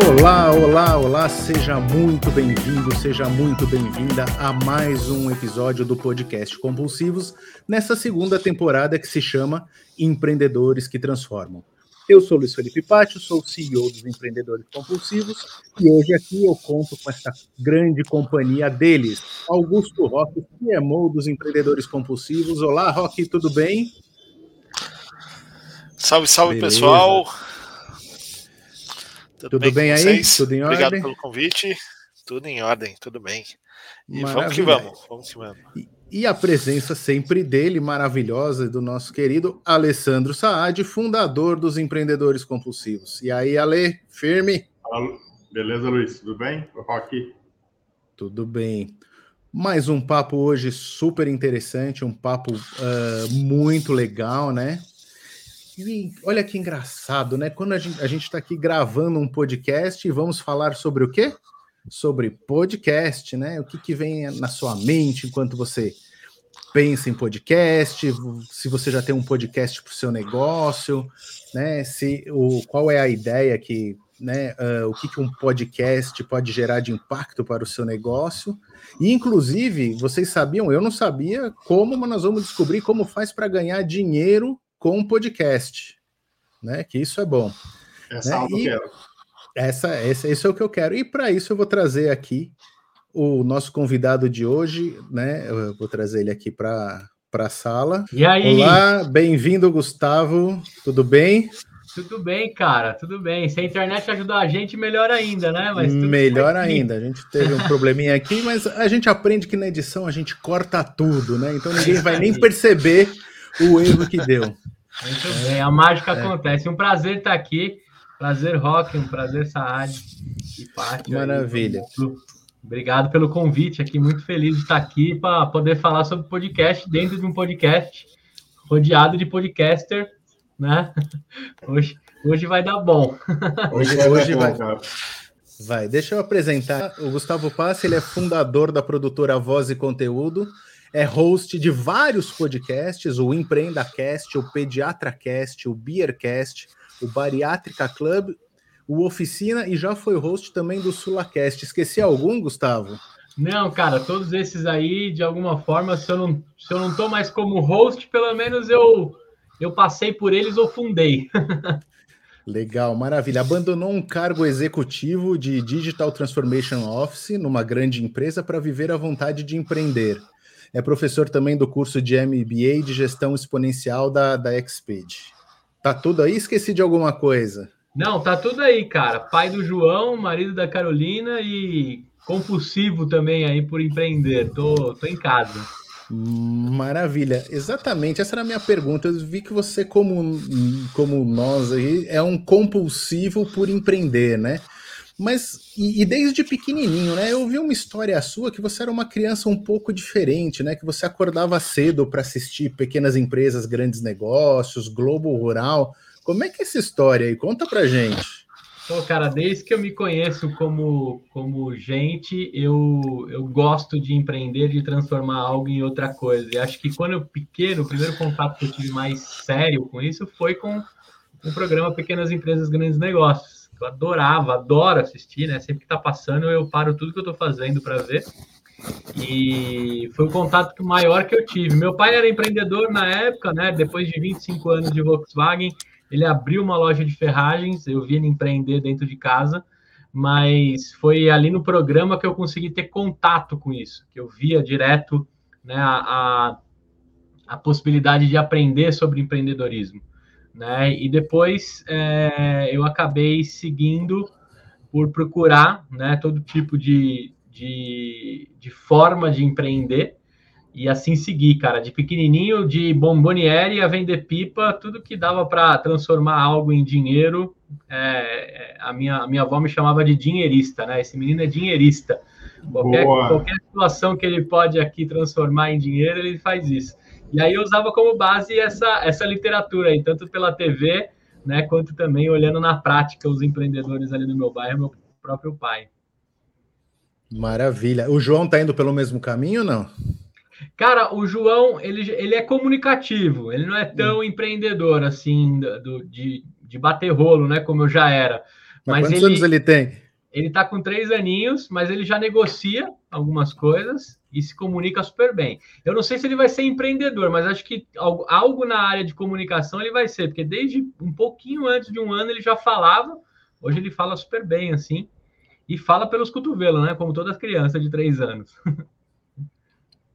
Olá, olá, olá, seja muito bem-vindo, seja muito bem-vinda a mais um episódio do podcast Compulsivos, nessa segunda temporada que se chama Empreendedores que Transformam. Eu sou Luiz Felipe Pátio, sou o CEO dos Empreendedores Compulsivos e hoje aqui eu conto com essa grande companhia deles, Augusto Roque, CMO dos Empreendedores Compulsivos. Olá, Roque, tudo bem? Salve, salve, Beleza. pessoal. Tudo, tudo bem, bem aí? Tudo em Obrigado ordem? pelo convite. Tudo em ordem, tudo bem. E Maravilha. vamos que vamos, vamos que vamos. E, e, a presença sempre dele, maravilhosa, do nosso querido Alessandro Saad, fundador dos Empreendedores Compulsivos. E aí, Ale, firme? Beleza, Luiz? Tudo bem? Rock. Tudo bem. Mais um papo hoje super interessante, um papo uh, muito legal, né? E olha que engraçado, né? Quando a gente está aqui gravando um podcast e vamos falar sobre o quê? Sobre podcast, né? O que, que vem na sua mente enquanto você pensa em podcast, se você já tem um podcast para o seu negócio, né? Se o qual é a ideia que, né? Uh, o que, que um podcast pode gerar de impacto para o seu negócio? E inclusive, vocês sabiam? Eu não sabia como, mas nós vamos descobrir como faz para ganhar dinheiro com podcast, né? Que isso é bom. Essa né? eu quero. Essa, essa, esse é o que eu quero. E para isso eu vou trazer aqui o nosso convidado de hoje, né? Eu vou trazer ele aqui para a sala. E aí? Olá, bem-vindo, Gustavo. Tudo bem? Tudo bem, cara, tudo bem. Se a internet ajudar a gente, melhor ainda, né? Mas melhor ainda. A gente teve um probleminha aqui, mas a gente aprende que na edição a gente corta tudo, né? Então ninguém vai nem perceber o erro que deu. Muito bem, a mágica é. acontece. Um prazer estar aqui. Prazer, Rock, um prazer, Saad e Maravilha. Aí, Obrigado pelo convite aqui, muito feliz de estar aqui para poder falar sobre podcast dentro de um podcast, rodeado de podcaster, né? Hoje, hoje vai dar bom. Hoje, hoje vai. Vai, deixa eu apresentar. O Gustavo Passi, ele é fundador da produtora Voz e Conteúdo é host de vários podcasts, o EmpreendaCast, o PediatraCast, o BeerCast, o Bariátrica Club, o Oficina e já foi host também do SulaCast. Esqueci algum, Gustavo? Não, cara, todos esses aí, de alguma forma, se eu não, se eu não tô mais como host, pelo menos eu, eu passei por eles ou fundei. Legal, maravilha. Abandonou um cargo executivo de Digital Transformation Office numa grande empresa para viver a vontade de empreender. É professor também do curso de MBA de Gestão Exponencial da, da Exped. Tá tudo aí? Esqueci de alguma coisa? Não, tá tudo aí, cara. Pai do João, marido da Carolina e compulsivo também aí por empreender. Tô, tô em casa. Maravilha, exatamente. Essa era a minha pergunta. Eu vi que você, como, como nós aí, é um compulsivo por empreender, né? Mas, e, e, desde pequenininho, né? Eu vi uma história sua que você era uma criança um pouco diferente, né? Que você acordava cedo para assistir Pequenas Empresas, Grandes Negócios, Globo Rural. Como é que é essa história aí? Conta pra gente. Pô, cara, desde que eu me conheço como, como gente, eu, eu gosto de empreender, de transformar algo em outra coisa. E acho que quando eu pequeno, o primeiro contato que eu tive mais sério com isso foi com o programa Pequenas Empresas, Grandes Negócios eu adorava, adoro assistir, né? Sempre que tá passando, eu paro tudo que eu tô fazendo para ver. E foi o contato maior que eu tive. Meu pai era empreendedor na época, né? Depois de 25 anos de Volkswagen, ele abriu uma loja de ferragens. Eu vi ele empreender dentro de casa, mas foi ali no programa que eu consegui ter contato com isso, que eu via direto né, a, a, a possibilidade de aprender sobre empreendedorismo né? E depois é, eu acabei seguindo por procurar, né, todo tipo de, de, de forma de empreender e assim seguir, cara, de pequenininho, de bomboniere a vender pipa, tudo que dava para transformar algo em dinheiro. É, é, a, minha, a minha avó me chamava de dinheirista, né? Esse menino é dinheirista. Qualquer, qualquer situação que ele pode aqui transformar em dinheiro, ele faz isso. E aí eu usava como base essa, essa literatura aí, tanto pela TV, né, quanto também olhando na prática os empreendedores ali no meu bairro, meu próprio pai. Maravilha. O João tá indo pelo mesmo caminho ou não? Cara, o João, ele, ele é comunicativo, ele não é tão hum. empreendedor assim, do, de, de bater rolo, né, como eu já era. Mas, mas quantos ele, anos ele tem? Ele está com três aninhos, mas ele já negocia algumas coisas e se comunica super bem. Eu não sei se ele vai ser empreendedor, mas acho que algo, na área de comunicação ele vai ser, porque desde um pouquinho antes de um ano ele já falava, hoje ele fala super bem, assim, e fala pelos cotovelos, né? Como todas as crianças de três anos.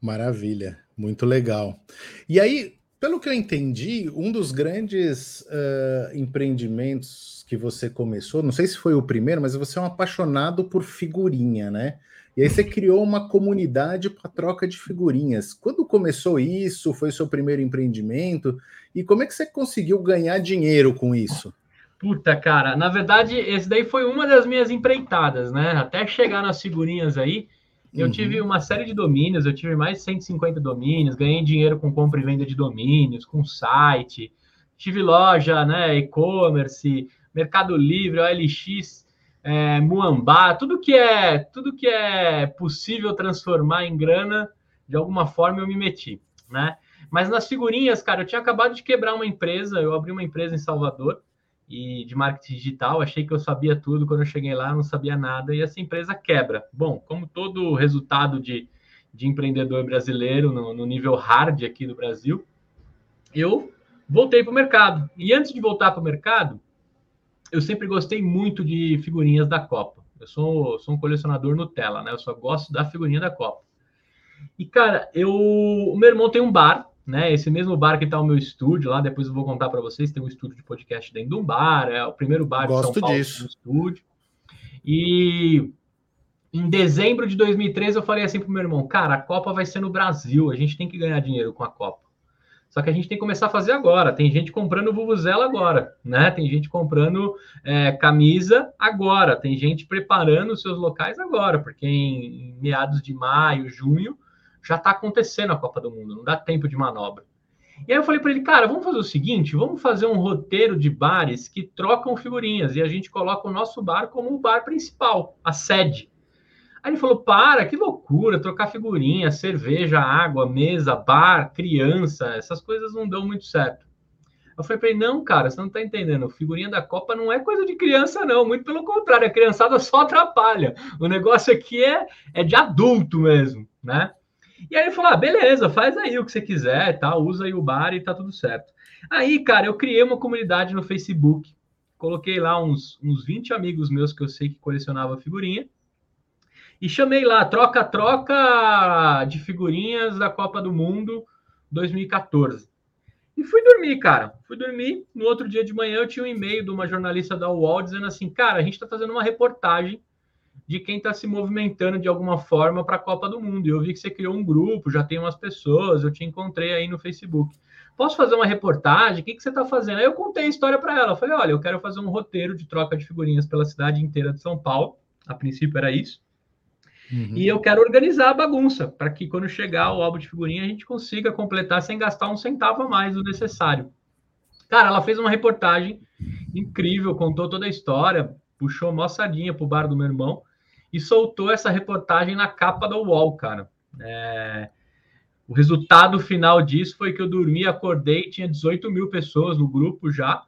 Maravilha, muito legal. E aí, pelo que eu entendi, um dos grandes uh, empreendimentos que você começou, não sei se foi o primeiro, mas você é um apaixonado por figurinha, né? E aí você criou uma comunidade para troca de figurinhas. Quando começou isso? Foi seu primeiro empreendimento? E como é que você conseguiu ganhar dinheiro com isso? Puta, cara, na verdade, esse daí foi uma das minhas empreitadas, né? Até chegar nas figurinhas aí, eu uhum. tive uma série de domínios, eu tive mais de 150 domínios, ganhei dinheiro com compra e venda de domínios, com site, tive loja, né, e-commerce, Mercado Livre, OLX, é, Muambá, tudo que é tudo que é possível transformar em grana, de alguma forma eu me meti, né? Mas nas figurinhas, cara, eu tinha acabado de quebrar uma empresa, eu abri uma empresa em Salvador e de marketing digital, achei que eu sabia tudo, quando eu cheguei lá não sabia nada e essa empresa quebra. Bom, como todo resultado de, de empreendedor brasileiro no, no nível hard aqui do Brasil, eu voltei para o mercado. E antes de voltar para o mercado, eu sempre gostei muito de figurinhas da Copa. Eu sou, sou um colecionador Nutella, né? Eu só gosto da figurinha da Copa. E, cara, eu, o meu irmão tem um bar, né? Esse mesmo bar que tá o meu estúdio lá, depois eu vou contar para vocês, tem um estúdio de podcast dentro de um bar, é o primeiro bar Gosto de São Paulo disso. estúdio. E em dezembro de 2013 eu falei assim pro meu irmão, cara, a Copa vai ser no Brasil, a gente tem que ganhar dinheiro com a Copa. Só que a gente tem que começar a fazer agora. Tem gente comprando Vuvuzela agora, né? Tem gente comprando é, camisa agora. Tem gente preparando os seus locais agora, porque em, em meados de maio, junho, já está acontecendo a Copa do Mundo. Não dá tempo de manobra. E aí eu falei para ele, cara, vamos fazer o seguinte, vamos fazer um roteiro de bares que trocam figurinhas e a gente coloca o nosso bar como o bar principal, a sede. Aí ele falou: para, que loucura, trocar figurinha, cerveja, água, mesa, bar, criança, essas coisas não dão muito certo. Eu falei para ele: não, cara, você não está entendendo. Figurinha da Copa não é coisa de criança, não. Muito pelo contrário, a criançada só atrapalha. O negócio aqui é, é de adulto mesmo, né? E aí ele falou: ah, beleza, faz aí o que você quiser, tá? usa aí o bar e tá tudo certo. Aí, cara, eu criei uma comunidade no Facebook, coloquei lá uns, uns 20 amigos meus que eu sei que colecionava figurinha. E chamei lá, troca-troca de figurinhas da Copa do Mundo 2014. E fui dormir, cara. Fui dormir. No outro dia de manhã eu tinha um e-mail de uma jornalista da UOL dizendo assim: cara, a gente está fazendo uma reportagem de quem está se movimentando de alguma forma para a Copa do Mundo. E eu vi que você criou um grupo, já tem umas pessoas, eu te encontrei aí no Facebook. Posso fazer uma reportagem? O que, que você está fazendo? Aí eu contei a história para ela. Eu falei: olha, eu quero fazer um roteiro de troca de figurinhas pela cidade inteira de São Paulo. A princípio era isso. Uhum. E eu quero organizar a bagunça para que quando chegar o álbum de figurinha a gente consiga completar sem gastar um centavo a mais do necessário. Cara, ela fez uma reportagem incrível, contou toda a história, puxou moçadinha pro bar do meu irmão e soltou essa reportagem na capa do UOL, cara. É... O resultado final disso foi que eu dormi, acordei, tinha 18 mil pessoas no grupo já.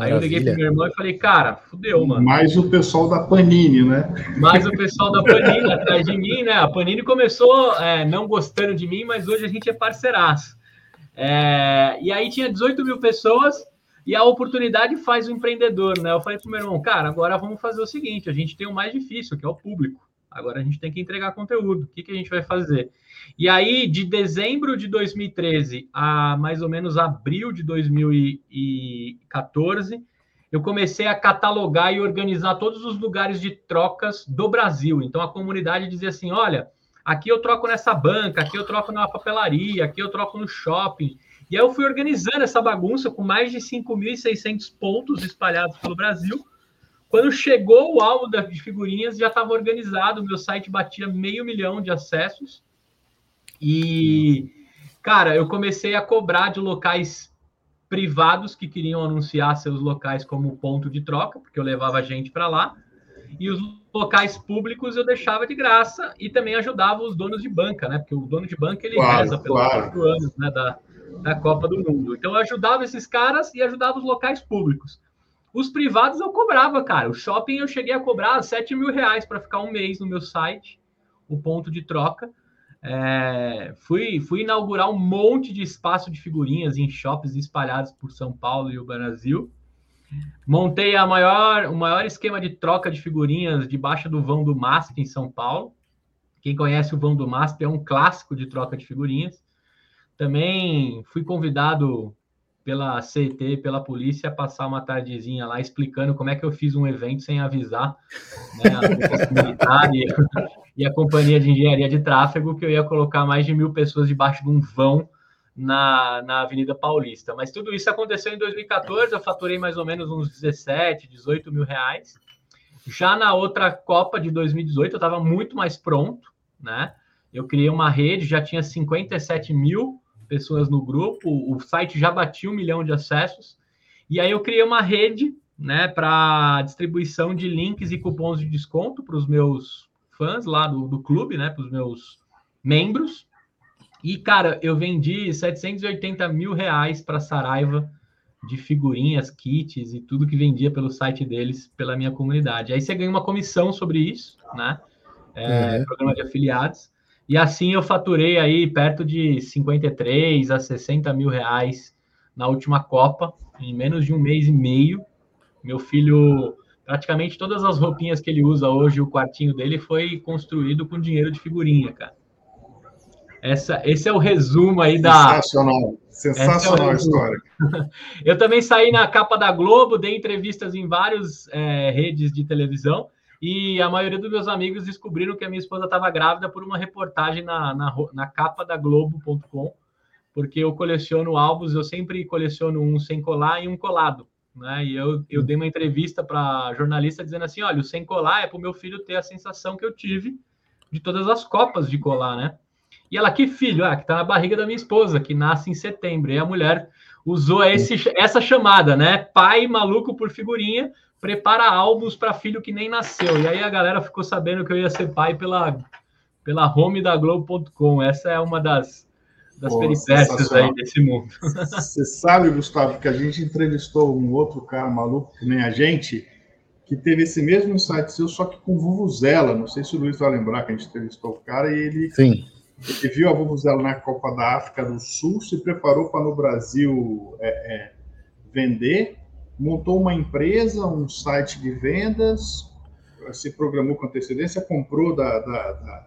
Aí eu liguei pro meu irmão e falei, cara, fudeu, mano. Mais o pessoal da Panini, né? Mais o pessoal da Panini atrás de mim, né? A Panini começou é, não gostando de mim, mas hoje a gente é parceiraço. É, e aí tinha 18 mil pessoas e a oportunidade faz o empreendedor, né? Eu falei pro meu irmão, cara, agora vamos fazer o seguinte: a gente tem o mais difícil, que é o público. Agora a gente tem que entregar conteúdo. O que, que a gente vai fazer? E aí, de dezembro de 2013 a mais ou menos abril de 2014, eu comecei a catalogar e organizar todos os lugares de trocas do Brasil. Então, a comunidade dizia assim: olha, aqui eu troco nessa banca, aqui eu troco na papelaria, aqui eu troco no shopping. E aí eu fui organizando essa bagunça com mais de 5.600 pontos espalhados pelo Brasil quando chegou o álbum de figurinhas, já estava organizado, meu site batia meio milhão de acessos. E, cara, eu comecei a cobrar de locais privados que queriam anunciar seus locais como ponto de troca, porque eu levava gente para lá. E os locais públicos eu deixava de graça e também ajudava os donos de banca, né? Porque o dono de banca ele claro, reza pelos claro. quatro anos né, da, da Copa do Mundo. Então eu ajudava esses caras e ajudava os locais públicos. Os privados eu cobrava, cara. O shopping eu cheguei a cobrar 7 mil reais para ficar um mês no meu site, o ponto de troca. É, fui, fui inaugurar um monte de espaço de figurinhas em shoppings espalhados por São Paulo e o Brasil. Montei a maior, o maior esquema de troca de figurinhas debaixo do vão do MASP em São Paulo. Quem conhece o vão do MASP é um clássico de troca de figurinhas. Também fui convidado pela CT, pela polícia, passar uma tardezinha lá explicando como é que eu fiz um evento sem avisar né, a militar e, e, a companhia de engenharia de tráfego que eu ia colocar mais de mil pessoas debaixo de um vão na, na Avenida Paulista. Mas tudo isso aconteceu em 2014, eu faturei mais ou menos uns 17, 18 mil reais. Já na outra Copa de 2018, eu estava muito mais pronto, né? Eu criei uma rede, já tinha 57 mil pessoas no grupo, o site já batia um milhão de acessos, e aí eu criei uma rede né, para distribuição de links e cupons de desconto para os meus fãs lá do, do clube, né, para os meus membros. E, cara, eu vendi 780 mil reais para Saraiva de figurinhas, kits e tudo que vendia pelo site deles, pela minha comunidade. Aí você ganha uma comissão sobre isso, né? É, uhum. Programa de afiliados. E assim eu faturei aí perto de 53 a 60 mil reais na última Copa, em menos de um mês e meio. Meu filho, praticamente todas as roupinhas que ele usa hoje, o quartinho dele foi construído com dinheiro de figurinha, cara. Essa, esse é o resumo aí da. Sensacional, sensacional é a história. Eu também saí na capa da Globo, dei entrevistas em várias é, redes de televisão e a maioria dos meus amigos descobriram que a minha esposa estava grávida por uma reportagem na, na, na capa da Globo.com, porque eu coleciono álbuns, eu sempre coleciono um sem colar e um colado. Né? E eu, eu dei uma entrevista para jornalista dizendo assim: olha, o sem colar é para o meu filho ter a sensação que eu tive de todas as copas de colar, né? E ela, que filho? Ah, que tá na barriga da minha esposa, que nasce em setembro. E a mulher usou esse, essa chamada, né? Pai maluco por figurinha, prepara álbuns para filho que nem nasceu. E aí a galera ficou sabendo que eu ia ser pai pela, pela home da Globo.com. Essa é uma das, das Pô, peripécias aí desse mundo. Você sabe, Gustavo, que a gente entrevistou um outro cara maluco que nem a gente, que teve esse mesmo site seu, só que com Vuvuzela. Não sei se o Luiz vai lembrar que a gente entrevistou o cara e ele, Sim. ele viu a Vuvuzela na Copa da África do Sul, se preparou para no Brasil é, é, vender montou uma empresa, um site de vendas, se programou com antecedência, comprou da, da, da,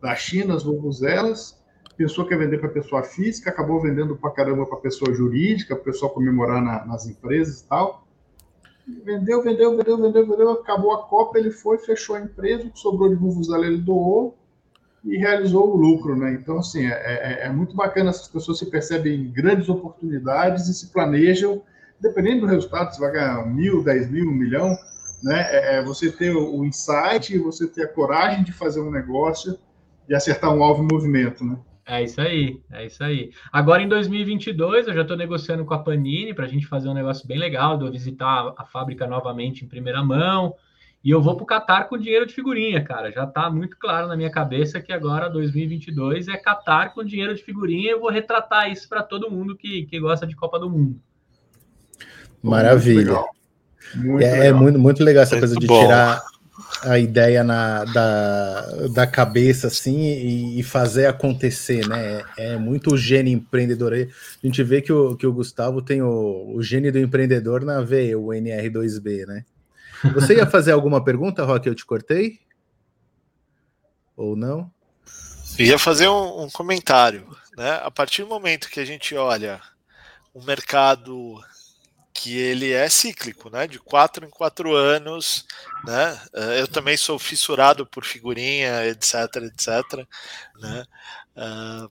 da China as vuvuzelas, pensou que ia vender para pessoa física, acabou vendendo para caramba para pessoa jurídica, para o pessoal comemorar na, nas empresas e tal. Vendeu, vendeu, vendeu, vendeu, vendeu, acabou a Copa, ele foi, fechou a empresa, o que sobrou de vuvuzela ele doou e realizou o lucro, né? Então, assim, é, é, é muito bacana, essas pessoas se percebem grandes oportunidades e se planejam dependendo do resultado, você vai ganhar mil, dez mil, um milhão, né? É, é você ter o insight, você ter a coragem de fazer um negócio e acertar um alvo em movimento, né? É isso aí, é isso aí. Agora em 2022 eu já estou negociando com a Panini para a gente fazer um negócio bem legal, de eu visitar a fábrica novamente em primeira mão. E eu vou para o Qatar com dinheiro de figurinha, cara. Já está muito claro na minha cabeça que agora 2022 é Qatar com dinheiro de figurinha. Eu vou retratar isso para todo mundo que, que gosta de Copa do Mundo. Maravilha. Muito é, é, muito, muito legal essa muito coisa de bom. tirar a ideia na, da, da cabeça assim e, e, fazer acontecer, né? É muito o gênio empreendedor. A gente vê que o, que o Gustavo tem o, o gênio do empreendedor na veia, o NR2B, né? Você ia fazer alguma pergunta, Rock? Eu te cortei? Ou não? ia fazer um, um comentário. Né? A partir do momento que a gente olha o mercado que ele é cíclico, né? De quatro em quatro anos, né? Eh, eu também sou fissurado por figurinha, etc, etc, né? Uh,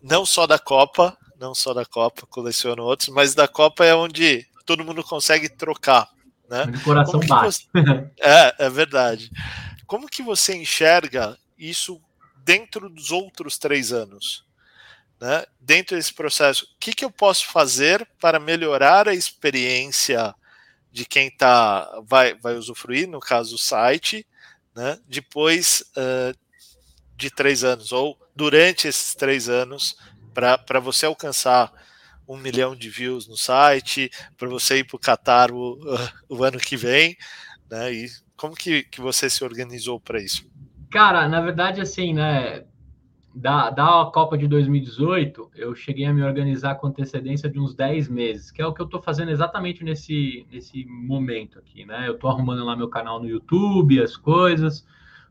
não só da Copa, não só da Copa, coleciono outros, mas da Copa é onde todo mundo consegue trocar, né? O coração bate. Você... É, é verdade. Como que você enxerga isso dentro dos outros três anos? Né, dentro desse processo, o que, que eu posso fazer para melhorar a experiência de quem tá, vai, vai usufruir, no caso o site, né, depois uh, de três anos, ou durante esses três anos, para você alcançar um milhão de views no site, para você ir para o Qatar o, ano que vem, né? E como que, que você se organizou para isso? Cara, na verdade, assim, né? Da, da Copa de 2018, eu cheguei a me organizar com antecedência de uns 10 meses, que é o que eu estou fazendo exatamente nesse, nesse momento aqui, né? Eu estou arrumando lá meu canal no YouTube, as coisas,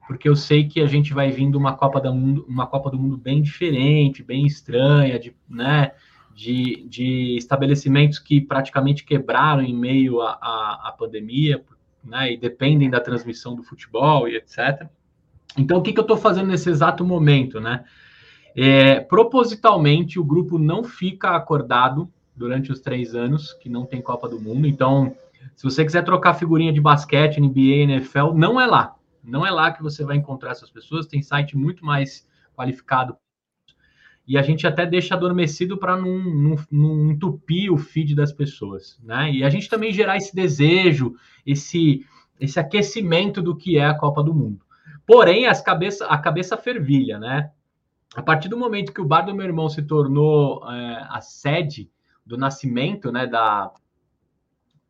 porque eu sei que a gente vai vindo uma Copa do Mundo, uma Copa do Mundo bem diferente, bem estranha, de, né? De, de estabelecimentos que praticamente quebraram em meio à pandemia, né? E dependem da transmissão do futebol e etc. Então, o que, que eu estou fazendo nesse exato momento, né? É, propositalmente, o grupo não fica acordado durante os três anos que não tem Copa do Mundo. Então, se você quiser trocar figurinha de basquete, NBA, NFL, não é lá. Não é lá que você vai encontrar essas pessoas. Tem site muito mais qualificado. E a gente até deixa adormecido para não, não, não entupir o feed das pessoas, né? E a gente também gerar esse desejo, esse, esse aquecimento do que é a Copa do Mundo. Porém, as cabeça, a cabeça fervilha, né? A partir do momento que o bar do meu irmão se tornou é, a sede do nascimento, né, da,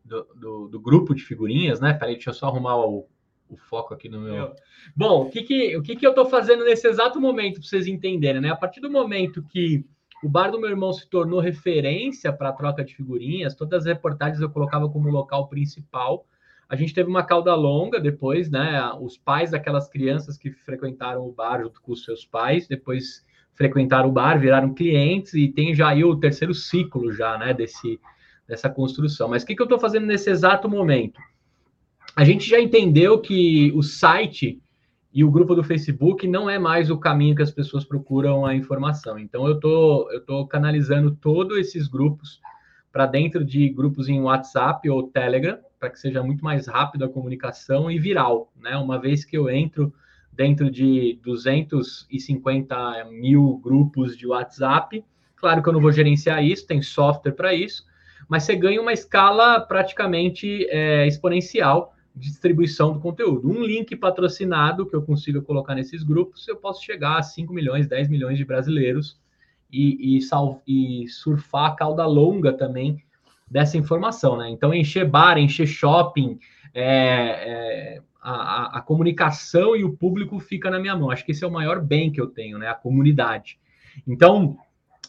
do, do, do, grupo de figurinhas, né? Peraí, deixa eu só arrumar o, o foco aqui no meu. Bom, o que, que, o que, que eu estou fazendo nesse exato momento para vocês entenderem, né? A partir do momento que o bar do meu irmão se tornou referência para a troca de figurinhas, todas as reportagens eu colocava como local principal. A gente teve uma cauda longa depois, né? Os pais daquelas crianças que frequentaram o bar junto com os seus pais, depois frequentaram o bar, viraram clientes e tem já aí o terceiro ciclo já, né? Desse, dessa construção. Mas o que, que eu estou fazendo nesse exato momento? A gente já entendeu que o site e o grupo do Facebook não é mais o caminho que as pessoas procuram a informação. Então eu tô eu tô canalizando todos esses grupos para dentro de grupos em WhatsApp ou Telegram para que seja muito mais rápido a comunicação e viral, né? Uma vez que eu entro dentro de 250 mil grupos de WhatsApp, claro que eu não vou gerenciar isso, tem software para isso, mas você ganha uma escala praticamente é, exponencial de distribuição do conteúdo. Um link patrocinado que eu consiga colocar nesses grupos, eu posso chegar a 5 milhões, 10 milhões de brasileiros e, e, e surfar a cauda longa também dessa informação, né? Então, encher bar, encher shopping, é, é, a, a, comunicação e o público fica na minha mão. Acho que esse é o maior bem que eu tenho, né? A comunidade. Então,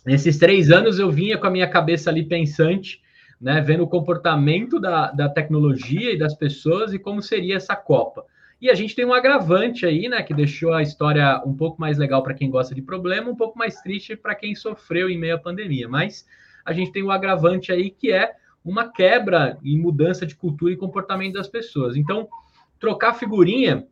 nesses três anos, eu vinha com a minha cabeça ali pensante, né? Vendo o comportamento da, da tecnologia e das pessoas e como seria essa Copa. E a gente tem um agravante aí, né? Que deixou a história um pouco mais legal para quem gosta de problema, um pouco mais triste para quem sofreu em meio à pandemia. Mas a gente tem um agravante aí que é uma quebra e mudança de cultura e comportamento das pessoas. Então, trocar figurinha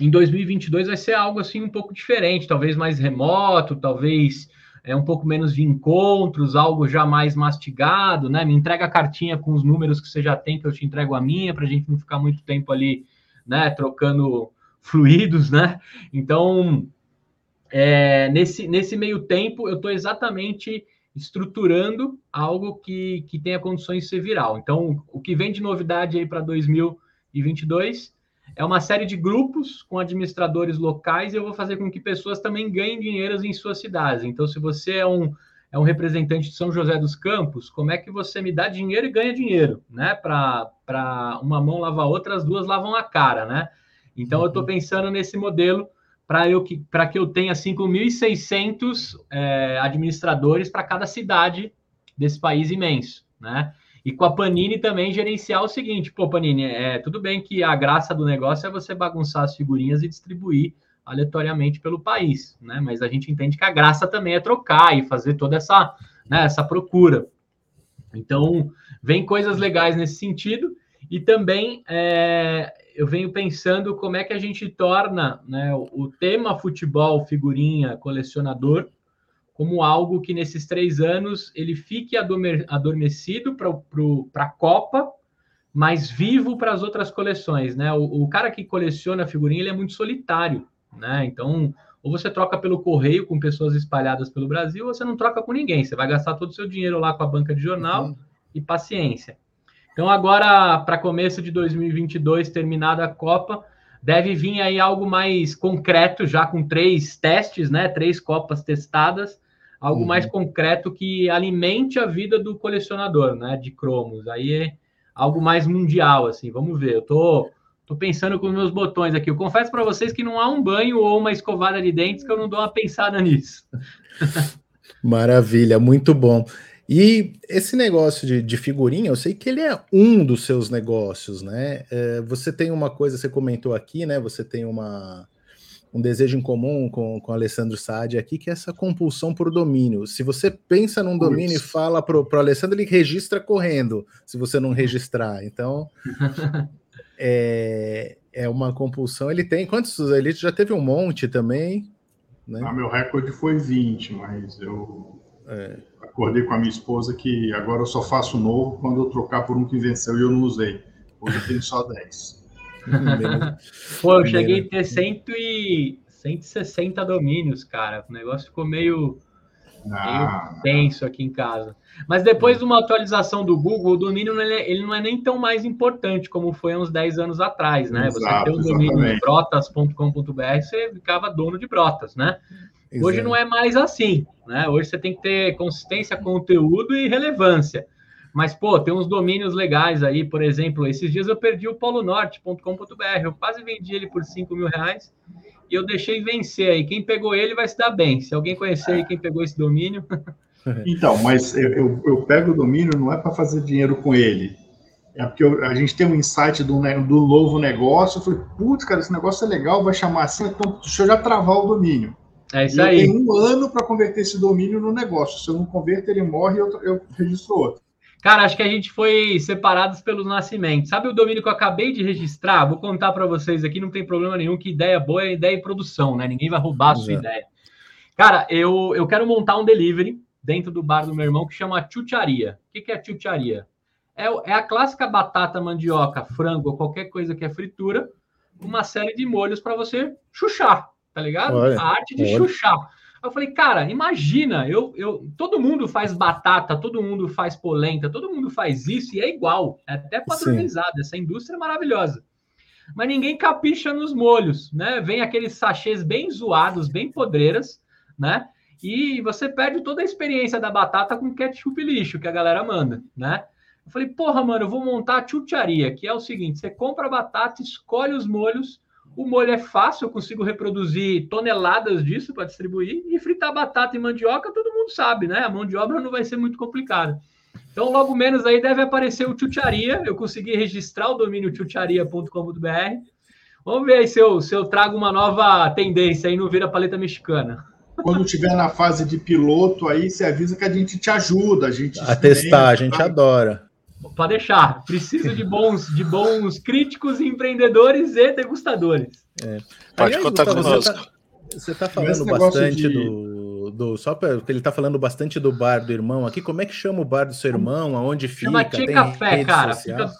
em 2022 vai ser algo assim um pouco diferente, talvez mais remoto, talvez é um pouco menos de encontros, algo já mais mastigado, né? Me entrega a cartinha com os números que você já tem, que eu te entrego a minha, para a gente não ficar muito tempo ali, né? Trocando fluidos, né? Então, é, nesse, nesse meio tempo, eu estou exatamente estruturando algo que, que tenha condições de ser viral. Então, o que vem de novidade aí para 2022 é uma série de grupos com administradores locais e eu vou fazer com que pessoas também ganhem dinheiro em suas cidades. Então, se você é um, é um representante de São José dos Campos, como é que você me dá dinheiro e ganha dinheiro, né? Para uma mão lavar a outra, as duas lavam a cara, né? Então, uhum. eu estou pensando nesse modelo para eu que para que eu tenha 5.600 é, administradores para cada cidade desse país imenso, né? E com a Panini também gerenciar o seguinte, pô, Panini, é tudo bem que a graça do negócio é você bagunçar as figurinhas e distribuir aleatoriamente pelo país, né? Mas a gente entende que a graça também é trocar e fazer toda essa, né, essa procura. Então, vem coisas legais nesse sentido e também é, eu venho pensando como é que a gente torna né, o tema futebol, figurinha, colecionador, como algo que nesses três anos ele fique adormecido para a Copa, mas vivo para as outras coleções. Né? O, o, cara que coleciona figurinha ele é muito solitário. Né? Então, ou você troca pelo correio com pessoas espalhadas pelo Brasil, ou você não troca com ninguém. Você vai gastar todo o seu dinheiro lá com a banca de jornal uhum. e paciência. Então, agora, para começo de 2022, terminada a Copa, deve vir aí algo mais concreto, já com três testes, né? Três Copas testadas, algo uhum. mais concreto que alimente a vida do colecionador, né, de cromos. Aí é algo mais mundial, assim. Vamos ver. Eu tô, tô pensando com os meus botões aqui. Eu confesso para vocês que não há um banho ou uma escovada de dentes que eu não dou uma pensada nisso. Maravilha, muito bom. E esse negócio de, de, figurinha, eu sei que ele é um dos seus negócios, né? É, você tem uma coisa, você comentou aqui, né? Você tem uma, um desejo em comum com, com o Alessandro Saad aqui, que é essa compulsão por domínio. Se você pensa num domínio Isso. e fala para o Alessandro, ele registra correndo, se você não registrar. Então, é, é uma compulsão. Ele tem quantos? Ele já teve um monte também. Né? Ah, meu recorde foi 20, mas eu é. Acordei com a minha esposa que agora eu só faço novo quando eu trocar por um que venceu e eu não usei. Hoje eu tenho só 10. Pô, eu cheguei a ter cento e, 160 domínios, cara. O negócio ficou meio, ah, meio tenso aqui em casa. Mas depois de uma atualização do Google, o domínio ele, é, ele não é nem tão mais importante como foi há uns 10 anos atrás, né? Exato, você tem um domínio brotas.com.br, você ficava dono de brotas, né? Exato. Hoje não é mais assim, né? Hoje você tem que ter consistência, conteúdo e relevância. Mas, pô, tem uns domínios legais aí, por exemplo, esses dias eu perdi o polonorte.com.br, eu quase vendi ele por 5 mil reais e eu deixei vencer aí. Quem pegou ele vai se dar bem. Se alguém conhecer aí quem pegou esse domínio. Então, mas eu, eu, eu pego o domínio não é para fazer dinheiro com ele. É porque eu, a gente tem um insight do, do novo negócio. Eu falei, putz, cara, esse negócio é legal, vai chamar assim, então deixa eu já travar o domínio. É isso aí. Eu tenho um ano para converter esse domínio no negócio. Se eu não converter, ele morre e eu, eu registro outro. Cara, acho que a gente foi separados pelo nascimento. Sabe o domínio que eu acabei de registrar? Vou contar para vocês aqui, não tem problema nenhum, que ideia boa é ideia e produção, né? Ninguém vai roubar a sua é. ideia. Cara, eu, eu quero montar um delivery dentro do bar do meu irmão que chama chucharia. O que, que é chucharia? É, é a clássica batata, mandioca, frango ou qualquer coisa que é fritura, uma série de molhos para você chuchar, tá ligado? Olha, a arte de olha. chuchar. Eu falei, cara, imagina, eu, eu, todo mundo faz batata, todo mundo faz polenta, todo mundo faz isso e é igual, é até padronizado, Sim. essa indústria é maravilhosa. Mas ninguém capricha nos molhos, né? Vem aqueles sachês bem zoados, bem podreiras, né? E você perde toda a experiência da batata com ketchup lixo que a galera manda, né? Eu falei, porra, mano, eu vou montar a chucharia, que é o seguinte: você compra a batata, escolhe os molhos, o molho é fácil, eu consigo reproduzir toneladas disso para distribuir. E fritar batata e mandioca, todo mundo sabe, né? A mão de obra não vai ser muito complicada. Então, logo menos aí deve aparecer o Chucharia. Eu consegui registrar o domínio chucharia.com.br. Vamos ver aí se eu, se eu trago uma nova tendência aí no Vira Paleta Mexicana. Quando tiver na fase de piloto aí, você avisa que a gente te ajuda. A, gente a testar, a gente adora. Pode deixar. Preciso de bons, de bons críticos, empreendedores e degustadores. É. Pode Aliás, contar conosco. Você está tá falando bastante de... do, do. Só porque ele está falando bastante do bar do irmão aqui. Como é que chama o bar do seu irmão? Aonde fica? Chama Tia Tem Café, cara. Fica,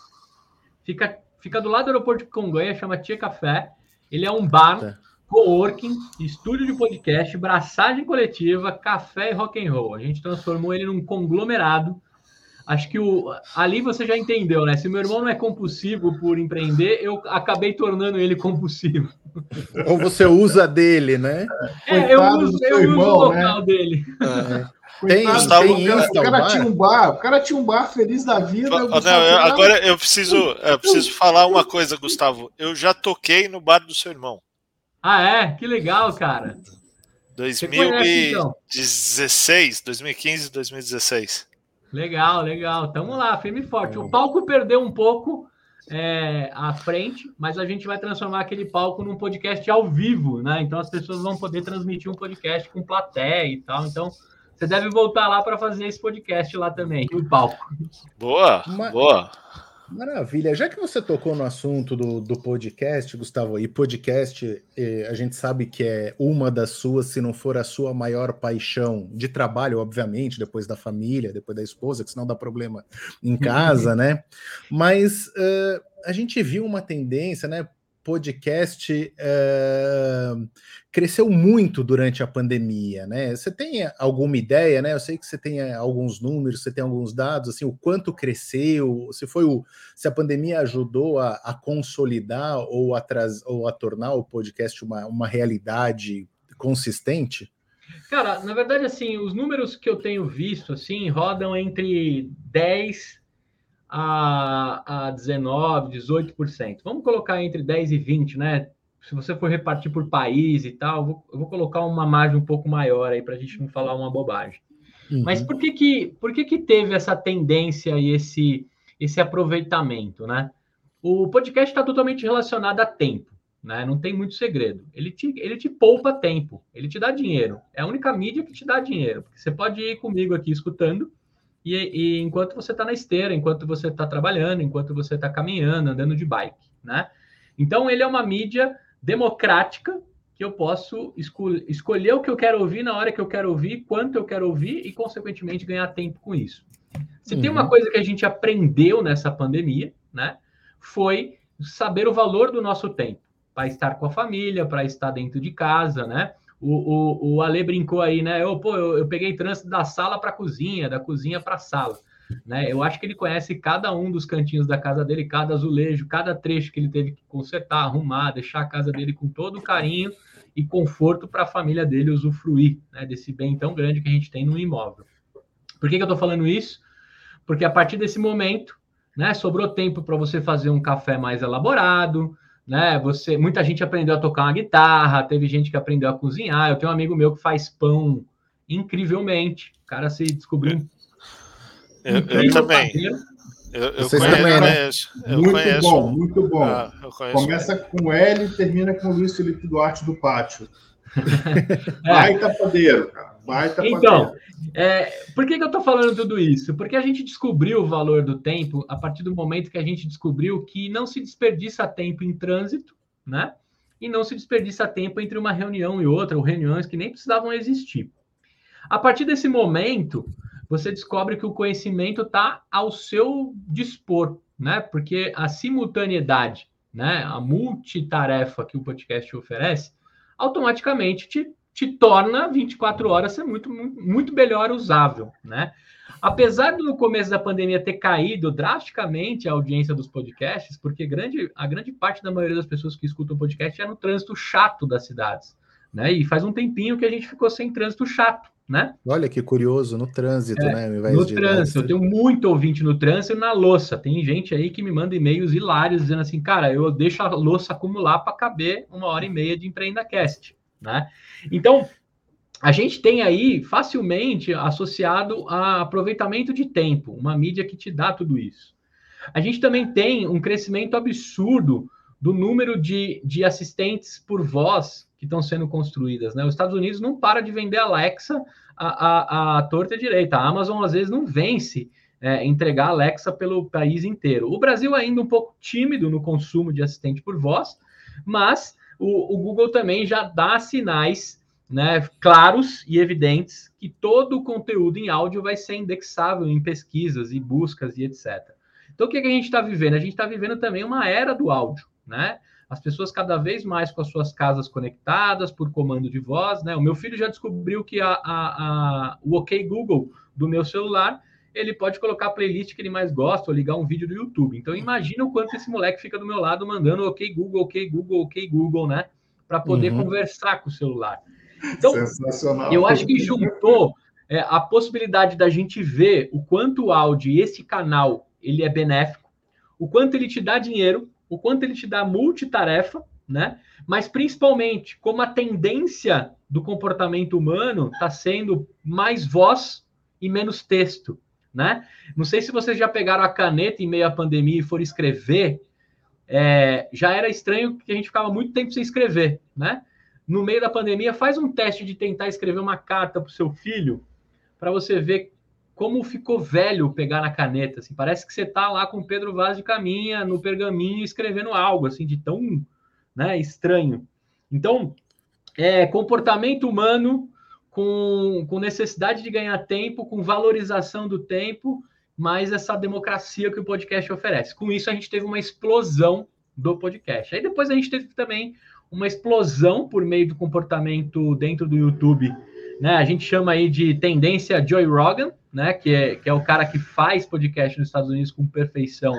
fica, fica, do lado do aeroporto de Congonha, chama Tia Café. Ele é um bar. Tá coworking, estúdio de podcast, braçagem coletiva, café e rock and roll. A gente transformou ele num conglomerado acho que o, ali você já entendeu, né? Se meu irmão não é compulsivo por empreender, eu acabei tornando ele compulsivo. Ou você usa dele, né? É, eu uso, eu irmão, uso o local né? dele. É. Tem, tem o, cara, o cara tinha um bar, o cara tinha um bar feliz da vida. Não, eu, agora eu preciso, eu preciso falar uma coisa, Gustavo. Eu já toquei no bar do seu irmão. Ah, é? Que legal, cara. 2016, 2015, 2016. Legal, legal. Tamo lá, firme e forte. O palco perdeu um pouco é, à frente, mas a gente vai transformar aquele palco num podcast ao vivo, né? Então as pessoas vão poder transmitir um podcast com plateia e tal. Então você deve voltar lá para fazer esse podcast lá também, no palco. Boa, boa. Maravilha. Já que você tocou no assunto do, do podcast, Gustavo, e podcast, eh, a gente sabe que é uma das suas, se não for a sua maior paixão de trabalho, obviamente, depois da família, depois da esposa, que senão dá problema em casa, né? Mas uh, a gente viu uma tendência, né? Podcast uh, cresceu muito durante a pandemia, né? Você tem alguma ideia, né? Eu sei que você tem alguns números, você tem alguns dados, assim, o quanto cresceu, se foi o, se a pandemia ajudou a, a consolidar ou a, traz, ou a tornar o podcast uma, uma realidade consistente? Cara, na verdade, assim, os números que eu tenho visto, assim, rodam entre 10 a, a 19, 18%. Vamos colocar entre 10 e 20, né? Se você for repartir por país e tal, eu vou, eu vou colocar uma margem um pouco maior aí para a gente não falar uma bobagem. Uhum. Mas por que que, por que que teve essa tendência e esse, esse aproveitamento, né? O podcast está totalmente relacionado a tempo, né? Não tem muito segredo. Ele te, ele te poupa tempo, ele te dá dinheiro. É a única mídia que te dá dinheiro. Porque você pode ir comigo aqui escutando, e, e enquanto você está na esteira, enquanto você está trabalhando, enquanto você está caminhando, andando de bike, né? Então ele é uma mídia democrática que eu posso escol escolher o que eu quero ouvir na hora que eu quero ouvir, quanto eu quero ouvir e, consequentemente, ganhar tempo com isso. Se uhum. tem uma uhum. coisa que a gente aprendeu nessa pandemia, né, foi saber o valor do nosso tempo para estar com a família, para estar dentro de casa, né? O, o, o Ale brincou aí, né? Eu, pô, eu, eu peguei trânsito da sala para cozinha, da cozinha para sala. Né? Eu acho que ele conhece cada um dos cantinhos da casa dele, cada azulejo, cada trecho que ele teve que consertar, arrumar, deixar a casa dele com todo o carinho e conforto para a família dele usufruir né, desse bem tão grande que a gente tem no imóvel. Por que, que eu estou falando isso? Porque a partir desse momento, né, sobrou tempo para você fazer um café mais elaborado, né? Você, muita gente aprendeu a tocar uma guitarra, teve gente que aprendeu a cozinhar. Eu tenho um amigo meu que faz pão incrivelmente. O cara se descobriu eu, eu também. Eu, eu Vocês conheço, também, né? Eu muito conheço. bom, muito bom. Ah, Começa com L e termina com Luiz Felipe Duarte do Pátio. é. Baita padeiro, cara. Baita então, é, por que, que eu estou falando tudo isso? Porque a gente descobriu o valor do tempo a partir do momento que a gente descobriu que não se desperdiça tempo em trânsito, né? E não se desperdiça tempo entre uma reunião e outra, ou reuniões que nem precisavam existir. A partir desse momento, você descobre que o conhecimento está ao seu dispor, né? Porque a simultaneidade, né? A multitarefa que o podcast oferece, automaticamente te, te torna 24 horas ser muito, muito, muito melhor usável, né? Apesar do no começo da pandemia ter caído drasticamente a audiência dos podcasts, porque grande, a grande parte da maioria das pessoas que escutam podcast é no trânsito chato das cidades, né? E faz um tempinho que a gente ficou sem trânsito chato, né? Olha que curioso, no trânsito, é, né? no trânsito, eu tenho muito ouvinte no trânsito e na louça. Tem gente aí que me manda e-mails hilários dizendo assim, cara, eu deixo a louça acumular para caber uma hora e meia de EmpreendaCast, né? Então, a gente tem aí facilmente associado a aproveitamento de tempo, uma mídia que te dá tudo isso. A gente também tem um crescimento absurdo do número de, de assistentes por voz que estão sendo construídas. Né? Os Estados Unidos não para de vender Alexa a, a, a torta direita. A Amazon, às vezes, não vence é, entregar Alexa pelo país inteiro. O Brasil ainda um pouco tímido no consumo de assistente por voz, mas o, o Google também já dá sinais né, claros e evidentes que todo o conteúdo em áudio vai ser indexável em pesquisas e buscas e etc. Então, o que, que a gente está vivendo? A gente está vivendo também uma era do áudio, né? as pessoas cada vez mais com as suas casas conectadas por comando de voz, né? O meu filho já descobriu que a, a, a, o OK Google do meu celular ele pode colocar a playlist que ele mais gosta ou ligar um vídeo do YouTube. Então imagina o quanto esse moleque fica do meu lado mandando OK Google, OK Google, OK Google, né? Para poder uhum. conversar com o celular. Então, eu acho que juntou é, a possibilidade da gente ver o quanto o áudio e esse canal ele é benéfico, o quanto ele te dá dinheiro o quanto ele te dá multitarefa, né? Mas principalmente como a tendência do comportamento humano está sendo mais voz e menos texto, né? Não sei se vocês já pegaram a caneta em meio à pandemia e foram escrever. É, já era estranho que a gente ficava muito tempo sem escrever, né? No meio da pandemia, faz um teste de tentar escrever uma carta para o seu filho para você ver como ficou velho pegar na caneta, assim, parece que você tá lá com Pedro Vaz de Caminha no pergaminho escrevendo algo, assim, de tão, né, estranho. Então, é, comportamento humano com, com necessidade de ganhar tempo, com valorização do tempo, mais essa democracia que o podcast oferece. Com isso, a gente teve uma explosão do podcast. Aí depois a gente teve também uma explosão por meio do comportamento dentro do YouTube, né? A gente chama aí de tendência Joy Rogan, né? Que é, que é o cara que faz podcast nos Estados Unidos com perfeição,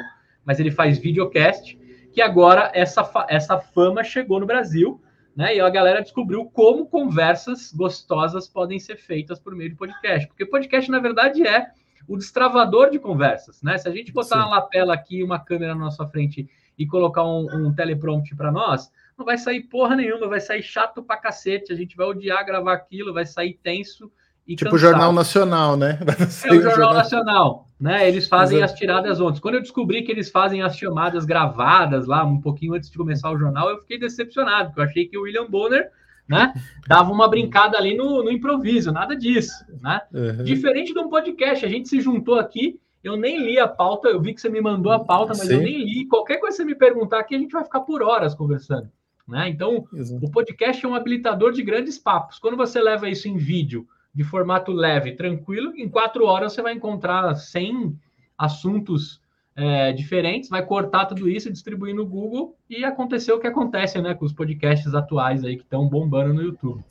mas ele faz videocast. Que agora essa, essa fama chegou no Brasil, né? E a galera descobriu como conversas gostosas podem ser feitas por meio de podcast. Porque podcast, na verdade, é o destravador de conversas, né? Se a gente botar Sim. na lapela aqui uma câmera na nossa frente e colocar um, um teleprompter para nós, não vai sair porra nenhuma, vai sair chato pra cacete, a gente vai odiar gravar aquilo, vai sair tenso e Tipo o Jornal Nacional, né? É o Jornal Nacional, né? Eles fazem Exato. as tiradas ontem. Quando eu descobri que eles fazem as chamadas gravadas lá, um pouquinho antes de começar o jornal, eu fiquei decepcionado, porque eu achei que o William Bonner né? Dava uma brincada ali no, no improviso, nada disso, né? Uhum. Diferente de um podcast, a gente se juntou aqui, eu nem li a pauta, eu vi que você me mandou a pauta, mas Sim. eu nem li. Qualquer coisa que você me perguntar aqui, a gente vai ficar por horas conversando, né? Então, Exato. o podcast é um habilitador de grandes papos. Quando você leva isso em vídeo, de formato leve, tranquilo, em quatro horas você vai encontrar 100 assuntos é, diferentes, vai cortar tudo isso, distribuir no Google e aconteceu o que acontece, né, com os podcasts atuais aí que estão bombando no YouTube.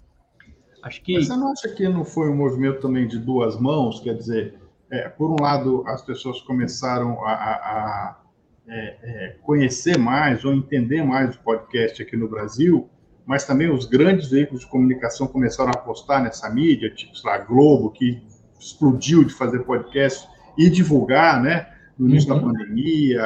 Acho que. Mas você não acha que não foi um movimento também de duas mãos? Quer dizer, é, por um lado, as pessoas começaram a, a, a é, é conhecer mais ou entender mais o podcast aqui no Brasil, mas também os grandes veículos de comunicação começaram a apostar nessa mídia, tipo, lá, Globo, que explodiu de fazer podcast e divulgar, né? no início uhum. da pandemia,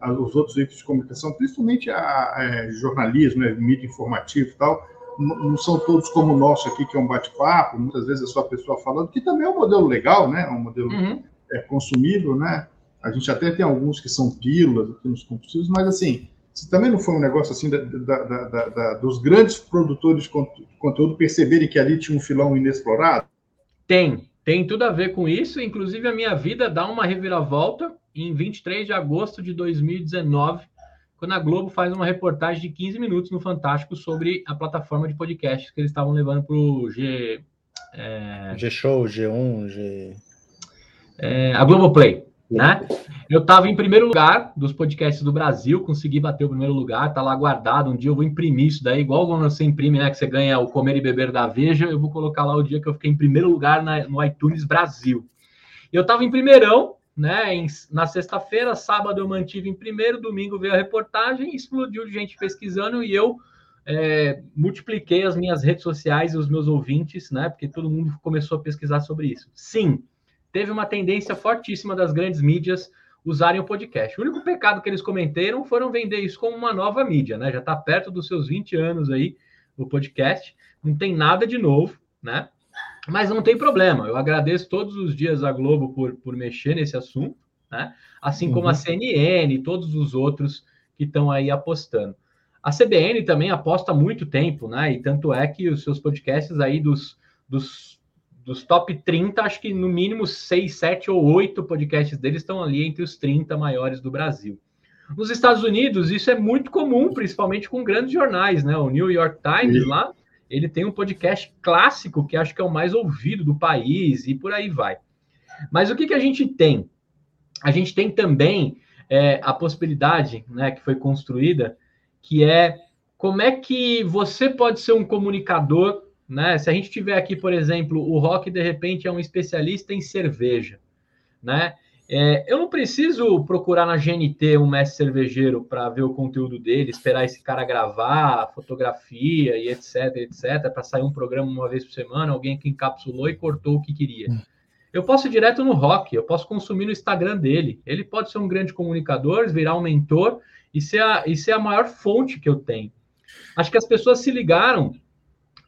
a, os outros veículos de comunicação, principalmente a, a jornalismo, né, mídia informativa e tal, não são todos como o nosso aqui, que é um bate-papo, muitas vezes é só a pessoa falando, que também é um modelo legal, né? É um modelo uhum. é, consumível, né? A gente até tem alguns que são pílulas aqui nos compulsivos, mas assim, também não foi um negócio assim da, da, da, da, dos grandes produtores de conteúdo perceberem que ali tinha um filão inexplorado? Tem, tem tudo a ver com isso. Inclusive, a minha vida dá uma reviravolta em 23 de agosto de 2019, quando a Globo faz uma reportagem de 15 minutos no Fantástico sobre a plataforma de podcast que eles estavam levando para o G. É... G-Show, G1, G. É, a Globoplay, né? Eu estava em primeiro lugar dos podcasts do Brasil, consegui bater o primeiro lugar, tá lá guardado. Um dia eu vou imprimir isso daí, igual quando você imprime, né? Que você ganha o Comer e Beber da Veja, eu vou colocar lá o dia que eu fiquei em primeiro lugar na, no iTunes Brasil. Eu estava em primeirão, né? Em, na sexta-feira, sábado eu mantive em primeiro, domingo veio a reportagem, explodiu de gente pesquisando e eu é, multipliquei as minhas redes sociais e os meus ouvintes, né? Porque todo mundo começou a pesquisar sobre isso. Sim, teve uma tendência fortíssima das grandes mídias usarem o podcast. O único pecado que eles cometeram foram vender isso como uma nova mídia, né? Já está perto dos seus 20 anos aí o podcast, não tem nada de novo, né? Mas não tem problema, eu agradeço todos os dias a Globo por, por mexer nesse assunto, né? assim uhum. como a CNN e todos os outros que estão aí apostando. A CBN também aposta há muito tempo, né? E tanto é que os seus podcasts aí dos, dos, dos top 30, acho que no mínimo 6, 7 ou 8 podcasts deles estão ali entre os 30 maiores do Brasil. Nos Estados Unidos, isso é muito comum, principalmente com grandes jornais, né? O New York Times Sim. lá ele tem um podcast clássico que acho que é o mais ouvido do país e por aí vai. Mas o que, que a gente tem? A gente tem também é, a possibilidade, né, que foi construída, que é como é que você pode ser um comunicador, né? Se a gente tiver aqui, por exemplo, o Rock de repente é um especialista em cerveja, né? É, eu não preciso procurar na GNT um mestre cervejeiro para ver o conteúdo dele, esperar esse cara gravar, fotografia e etc, etc, para sair um programa uma vez por semana, alguém que encapsulou e cortou o que queria. Hum. Eu posso ir direto no Rock, eu posso consumir no Instagram dele. Ele pode ser um grande comunicador, virar um mentor e ser a, e ser a maior fonte que eu tenho. Acho que as pessoas se ligaram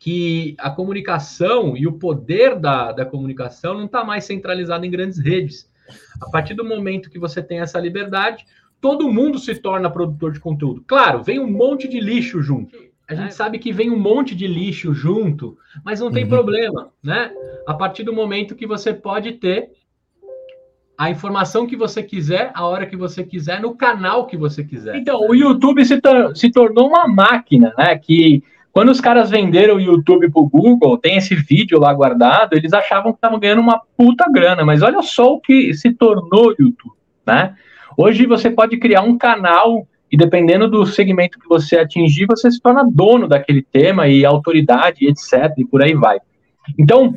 que a comunicação e o poder da, da comunicação não está mais centralizado em grandes redes a partir do momento que você tem essa liberdade, todo mundo se torna produtor de conteúdo. Claro, vem um monte de lixo junto. A gente é. sabe que vem um monte de lixo junto, mas não tem uhum. problema, né? A partir do momento que você pode ter a informação que você quiser, a hora que você quiser, no canal que você quiser. Então, o YouTube se, tor se tornou uma máquina, né? Que quando os caras venderam o YouTube pro Google, tem esse vídeo lá guardado, eles achavam que estavam ganhando uma puta grana, mas olha só o que se tornou o YouTube, né? Hoje você pode criar um canal e dependendo do segmento que você atingir, você se torna dono daquele tema e autoridade, etc, e por aí vai. Então,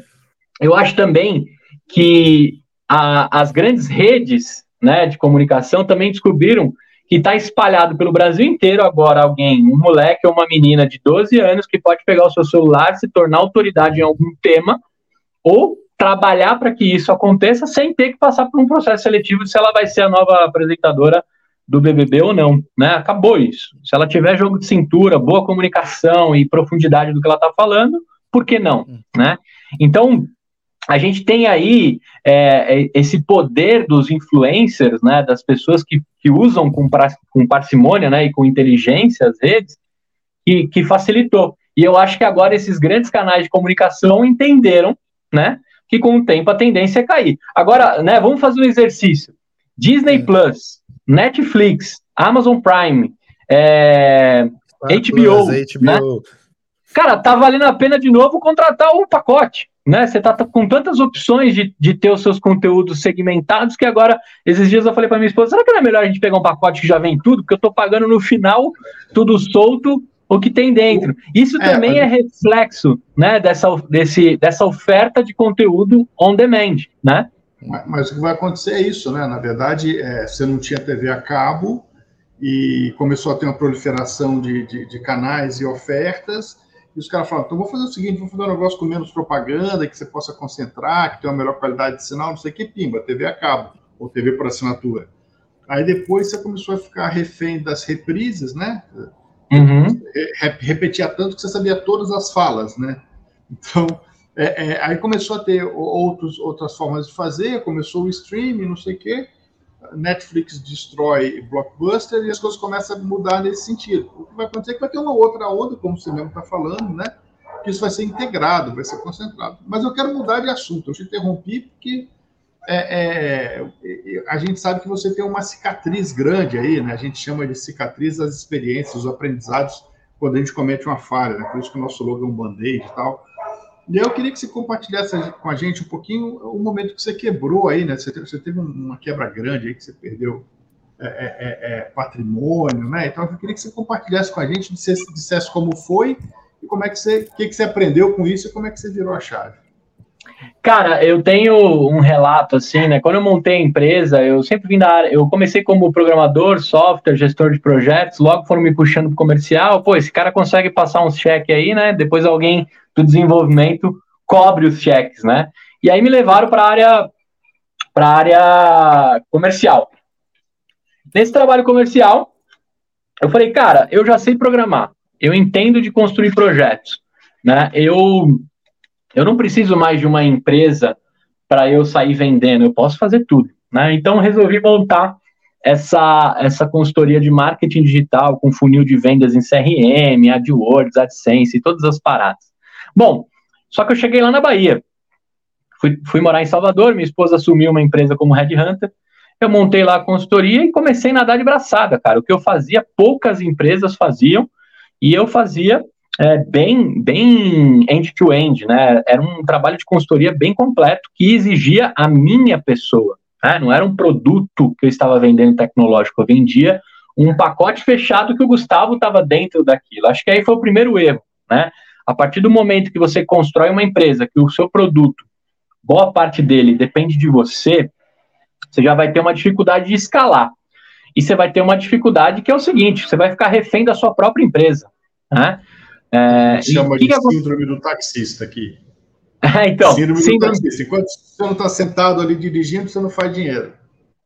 eu acho também que a, as grandes redes né, de comunicação também descobriram que está espalhado pelo Brasil inteiro agora alguém, um moleque ou uma menina de 12 anos que pode pegar o seu celular, se tornar autoridade em algum tema ou trabalhar para que isso aconteça sem ter que passar por um processo seletivo se ela vai ser a nova apresentadora do BBB ou não, né? Acabou isso. Se ela tiver jogo de cintura, boa comunicação e profundidade do que ela está falando, por que não, hum. né? Então, a gente tem aí é, é, esse poder dos influencers, né, das pessoas que, que usam com, com parcimônia né, e com inteligência as redes, que, que facilitou. E eu acho que agora esses grandes canais de comunicação entenderam né, que com o tempo a tendência é cair. Agora, né, vamos fazer um exercício. Disney Plus, Netflix, Amazon Prime, é, HBO, HBO. Né? Cara, tá valendo a pena de novo contratar o pacote né? Você tá com tantas opções de, de ter os seus conteúdos segmentados que agora, esses dias eu falei para minha esposa, será que não é melhor a gente pegar um pacote que já vem tudo? Porque eu tô pagando no final tudo solto o que tem dentro. Isso é, também é reflexo, né, dessa, desse, dessa oferta de conteúdo on demand, né? Mas, mas o que vai acontecer é isso, né? Na verdade, é, você não tinha TV a cabo e começou a ter uma proliferação de, de, de canais e ofertas, e os caras falam, então vou fazer o seguinte, vou fazer um negócio com menos propaganda, que você possa concentrar, que tenha uma melhor qualidade de sinal, não sei o que, pimba, TV a cabo, ou TV por assinatura. Aí depois você começou a ficar refém das reprises, né? Uhum. Repetia tanto que você sabia todas as falas, né? Então, é, é, aí começou a ter outros, outras formas de fazer, começou o streaming, não sei o quê, Netflix destrói Blockbuster e as coisas começam a mudar nesse sentido. O que vai acontecer é que vai ter uma outra onda, como você mesmo está falando, né? Que isso vai ser integrado, vai ser concentrado. Mas eu quero mudar de assunto. Eu te interrompi porque é, é, a gente sabe que você tem uma cicatriz grande aí, né? A gente chama de cicatriz das experiências, os aprendizados quando a gente comete uma falha, né? Por isso que o nosso logo é um band-aid e tal. E eu queria que você compartilhasse com a gente um pouquinho o momento que você quebrou aí, né? Você teve, uma quebra grande aí que você perdeu é, é, é, é patrimônio, né? Então eu queria que você compartilhasse com a gente, dissesse, dissesse como foi e como é que você, o que, que você aprendeu com isso e como é que você virou a chave. Cara, eu tenho um relato assim, né? Quando eu montei a empresa, eu sempre vim da área. Eu comecei como programador, software, gestor de projetos, logo foram me puxando para comercial. Pô, esse cara consegue passar uns cheques aí, né? Depois alguém do desenvolvimento cobre os cheques, né? E aí me levaram para a área para área comercial. Nesse trabalho comercial, eu falei, cara, eu já sei programar, eu entendo de construir projetos, né? Eu eu não preciso mais de uma empresa para eu sair vendendo, eu posso fazer tudo, né? Então resolvi montar essa, essa consultoria de marketing digital com funil de vendas em CRM, AdWords, AdSense todas as paradas. Bom, só que eu cheguei lá na Bahia. Fui, fui morar em Salvador, minha esposa assumiu uma empresa como Headhunter. Eu montei lá a consultoria e comecei a nadar de braçada, cara. O que eu fazia, poucas empresas faziam, e eu fazia é, bem bem end-to-end, -end, né? Era um trabalho de consultoria bem completo que exigia a minha pessoa. Né? Não era um produto que eu estava vendendo tecnológico, eu vendia um pacote fechado que o Gustavo estava dentro daquilo. Acho que aí foi o primeiro erro, né? A partir do momento que você constrói uma empresa, que o seu produto, boa parte dele depende de você, você já vai ter uma dificuldade de escalar. E você vai ter uma dificuldade que é o seguinte: você vai ficar refém da sua própria empresa. Né? É, chama de que síndrome do taxista aqui. É, então, síndrome, síndrome do taxista. Enquanto você não está sentado ali dirigindo, você não faz dinheiro.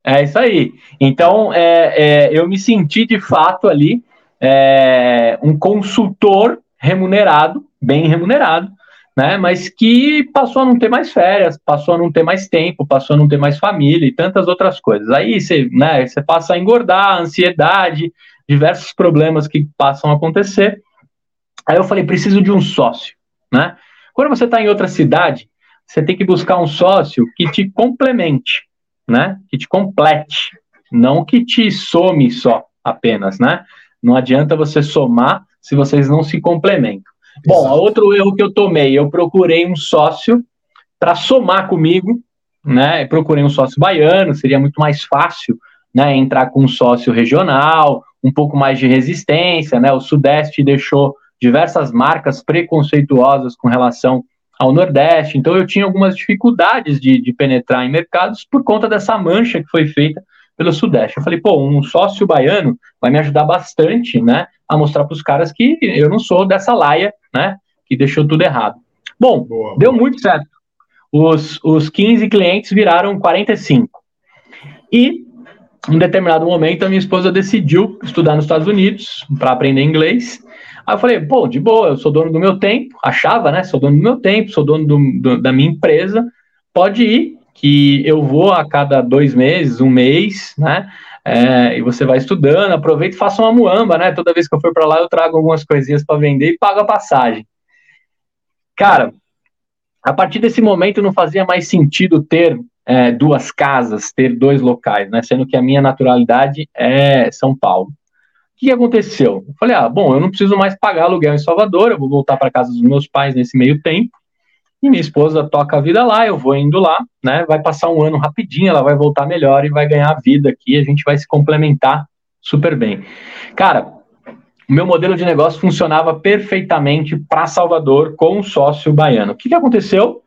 É isso aí. Então, é, é, eu me senti de fato ali é, um consultor remunerado, bem remunerado, né? Mas que passou a não ter mais férias, passou a não ter mais tempo, passou a não ter mais família e tantas outras coisas. Aí você, né, você passa a engordar, ansiedade, diversos problemas que passam a acontecer. Aí eu falei, preciso de um sócio, né? Quando você está em outra cidade, você tem que buscar um sócio que te complemente, né? Que te complete, não que te some só apenas, né? Não adianta você somar se vocês não se complementam. Bom, outro erro que eu tomei, eu procurei um sócio para somar comigo, né? Eu procurei um sócio baiano, seria muito mais fácil, né? Entrar com um sócio regional, um pouco mais de resistência, né? O Sudeste deixou diversas marcas preconceituosas com relação ao Nordeste, então eu tinha algumas dificuldades de, de penetrar em mercados por conta dessa mancha que foi feita pelo Sudeste. Eu falei, pô, um sócio baiano vai me ajudar bastante, né, a mostrar para os caras que eu não sou dessa laia, né, que deixou tudo errado. Bom, boa, deu boa. muito certo. Os, os 15 clientes viraram 45. E, em um determinado momento, a minha esposa decidiu estudar nos Estados Unidos para aprender inglês. Aí eu falei, pô, de boa, eu sou dono do meu tempo, achava, né? Sou dono do meu tempo, sou dono do, do, da minha empresa, pode ir, que eu vou a cada dois meses, um mês, né? É, e você vai estudando, aproveita e faça uma muamba, né? Toda vez que eu for para lá, eu trago algumas coisinhas para vender e pago a passagem. Cara, a partir desse momento não fazia mais sentido ter é, duas casas, ter dois locais, né? Sendo que a minha naturalidade é São Paulo. O que aconteceu? Eu falei, ah, bom, eu não preciso mais pagar aluguel em Salvador, eu vou voltar para casa dos meus pais nesse meio tempo. E minha esposa toca a vida lá, eu vou indo lá, né? Vai passar um ano rapidinho, ela vai voltar melhor e vai ganhar a vida aqui, a gente vai se complementar super bem. Cara, o meu modelo de negócio funcionava perfeitamente para Salvador com um sócio baiano. O que, que aconteceu?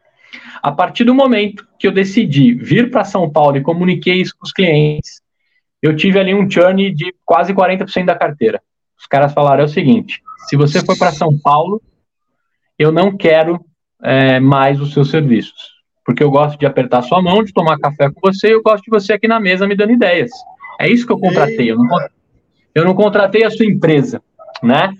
A partir do momento que eu decidi vir para São Paulo e comuniquei isso com os clientes, eu tive ali um churn de quase 40% da carteira. Os caras falaram é o seguinte: se você for para São Paulo, eu não quero é, mais os seus serviços, porque eu gosto de apertar sua mão, de tomar café com você, e eu gosto de você aqui na mesa me dando ideias. É isso que eu contratei. Eu não, eu não contratei a sua empresa, né?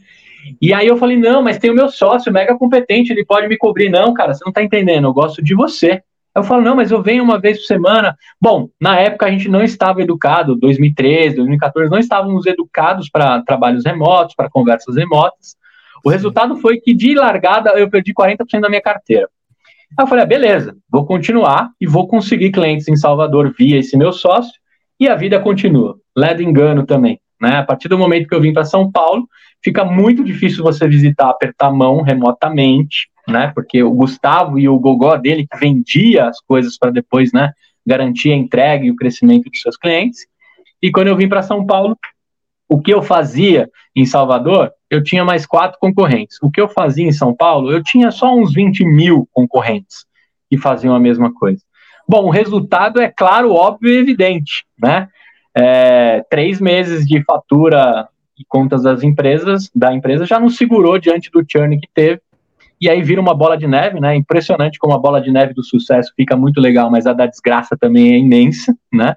E aí eu falei, não, mas tem o meu sócio mega competente, ele pode me cobrir. Não, cara, você não tá entendendo, eu gosto de você. Eu falo, não, mas eu venho uma vez por semana. Bom, na época a gente não estava educado, 2013, 2014, não estávamos educados para trabalhos remotos, para conversas remotas. O resultado foi que de largada eu perdi 40% da minha carteira. Aí eu falei, ah, beleza, vou continuar e vou conseguir clientes em Salvador via esse meu sócio e a vida continua. Ledo engano também. Né? A partir do momento que eu vim para São Paulo, fica muito difícil você visitar, apertar a mão remotamente, né? Porque o Gustavo e o Gogó dele que vendia as coisas para depois, né, garantir a entrega e o crescimento dos seus clientes. E quando eu vim para São Paulo, o que eu fazia em Salvador, eu tinha mais quatro concorrentes. O que eu fazia em São Paulo, eu tinha só uns 20 mil concorrentes que faziam a mesma coisa. Bom, o resultado é claro, óbvio e evidente, né? É, três meses de fatura e contas das empresas, da empresa, já não segurou diante do churn que teve, e aí vira uma bola de neve, né? Impressionante como a bola de neve do sucesso fica muito legal, mas a da desgraça também é imensa, né?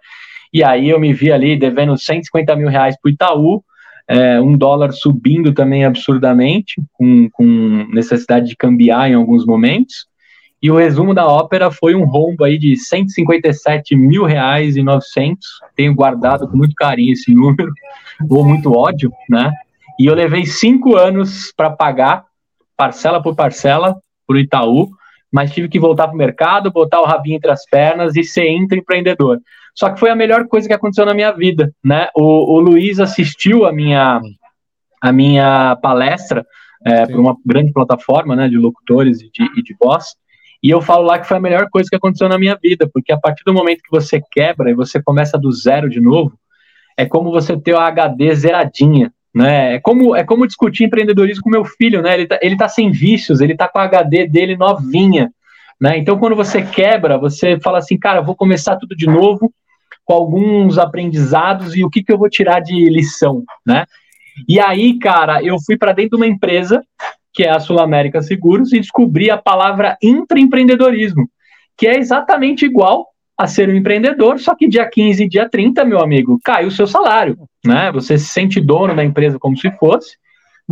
E aí eu me vi ali devendo 150 mil reais para o Itaú, é, um dólar subindo também absurdamente, com, com necessidade de cambiar em alguns momentos. E o resumo da ópera foi um rombo aí de 157 mil reais e 900. Tenho guardado com muito carinho esse número, ou muito ódio, né? E eu levei cinco anos para pagar, parcela por parcela, para o Itaú, mas tive que voltar para o mercado, botar o rabinho entre as pernas e ser intraempreendedor. Só que foi a melhor coisa que aconteceu na minha vida, né? O, o Luiz assistiu a minha, a minha palestra é, para uma grande plataforma né, de locutores e de, e de voz, e eu falo lá que foi a melhor coisa que aconteceu na minha vida, porque a partir do momento que você quebra e você começa do zero de novo, é como você ter o HD zeradinha, né? É como, é como discutir empreendedorismo com meu filho, né? Ele tá, ele tá sem vícios, ele tá com a HD dele novinha, né? Então, quando você quebra, você fala assim, cara, vou começar tudo de novo, com alguns aprendizados e o que, que eu vou tirar de lição, né? E aí, cara, eu fui para dentro de uma empresa, que é a Sul América Seguros, e descobri a palavra intraempreendedorismo, que é exatamente igual a ser um empreendedor, só que dia 15 e dia 30, meu amigo, cai o seu salário, né? Você se sente dono da empresa como se fosse,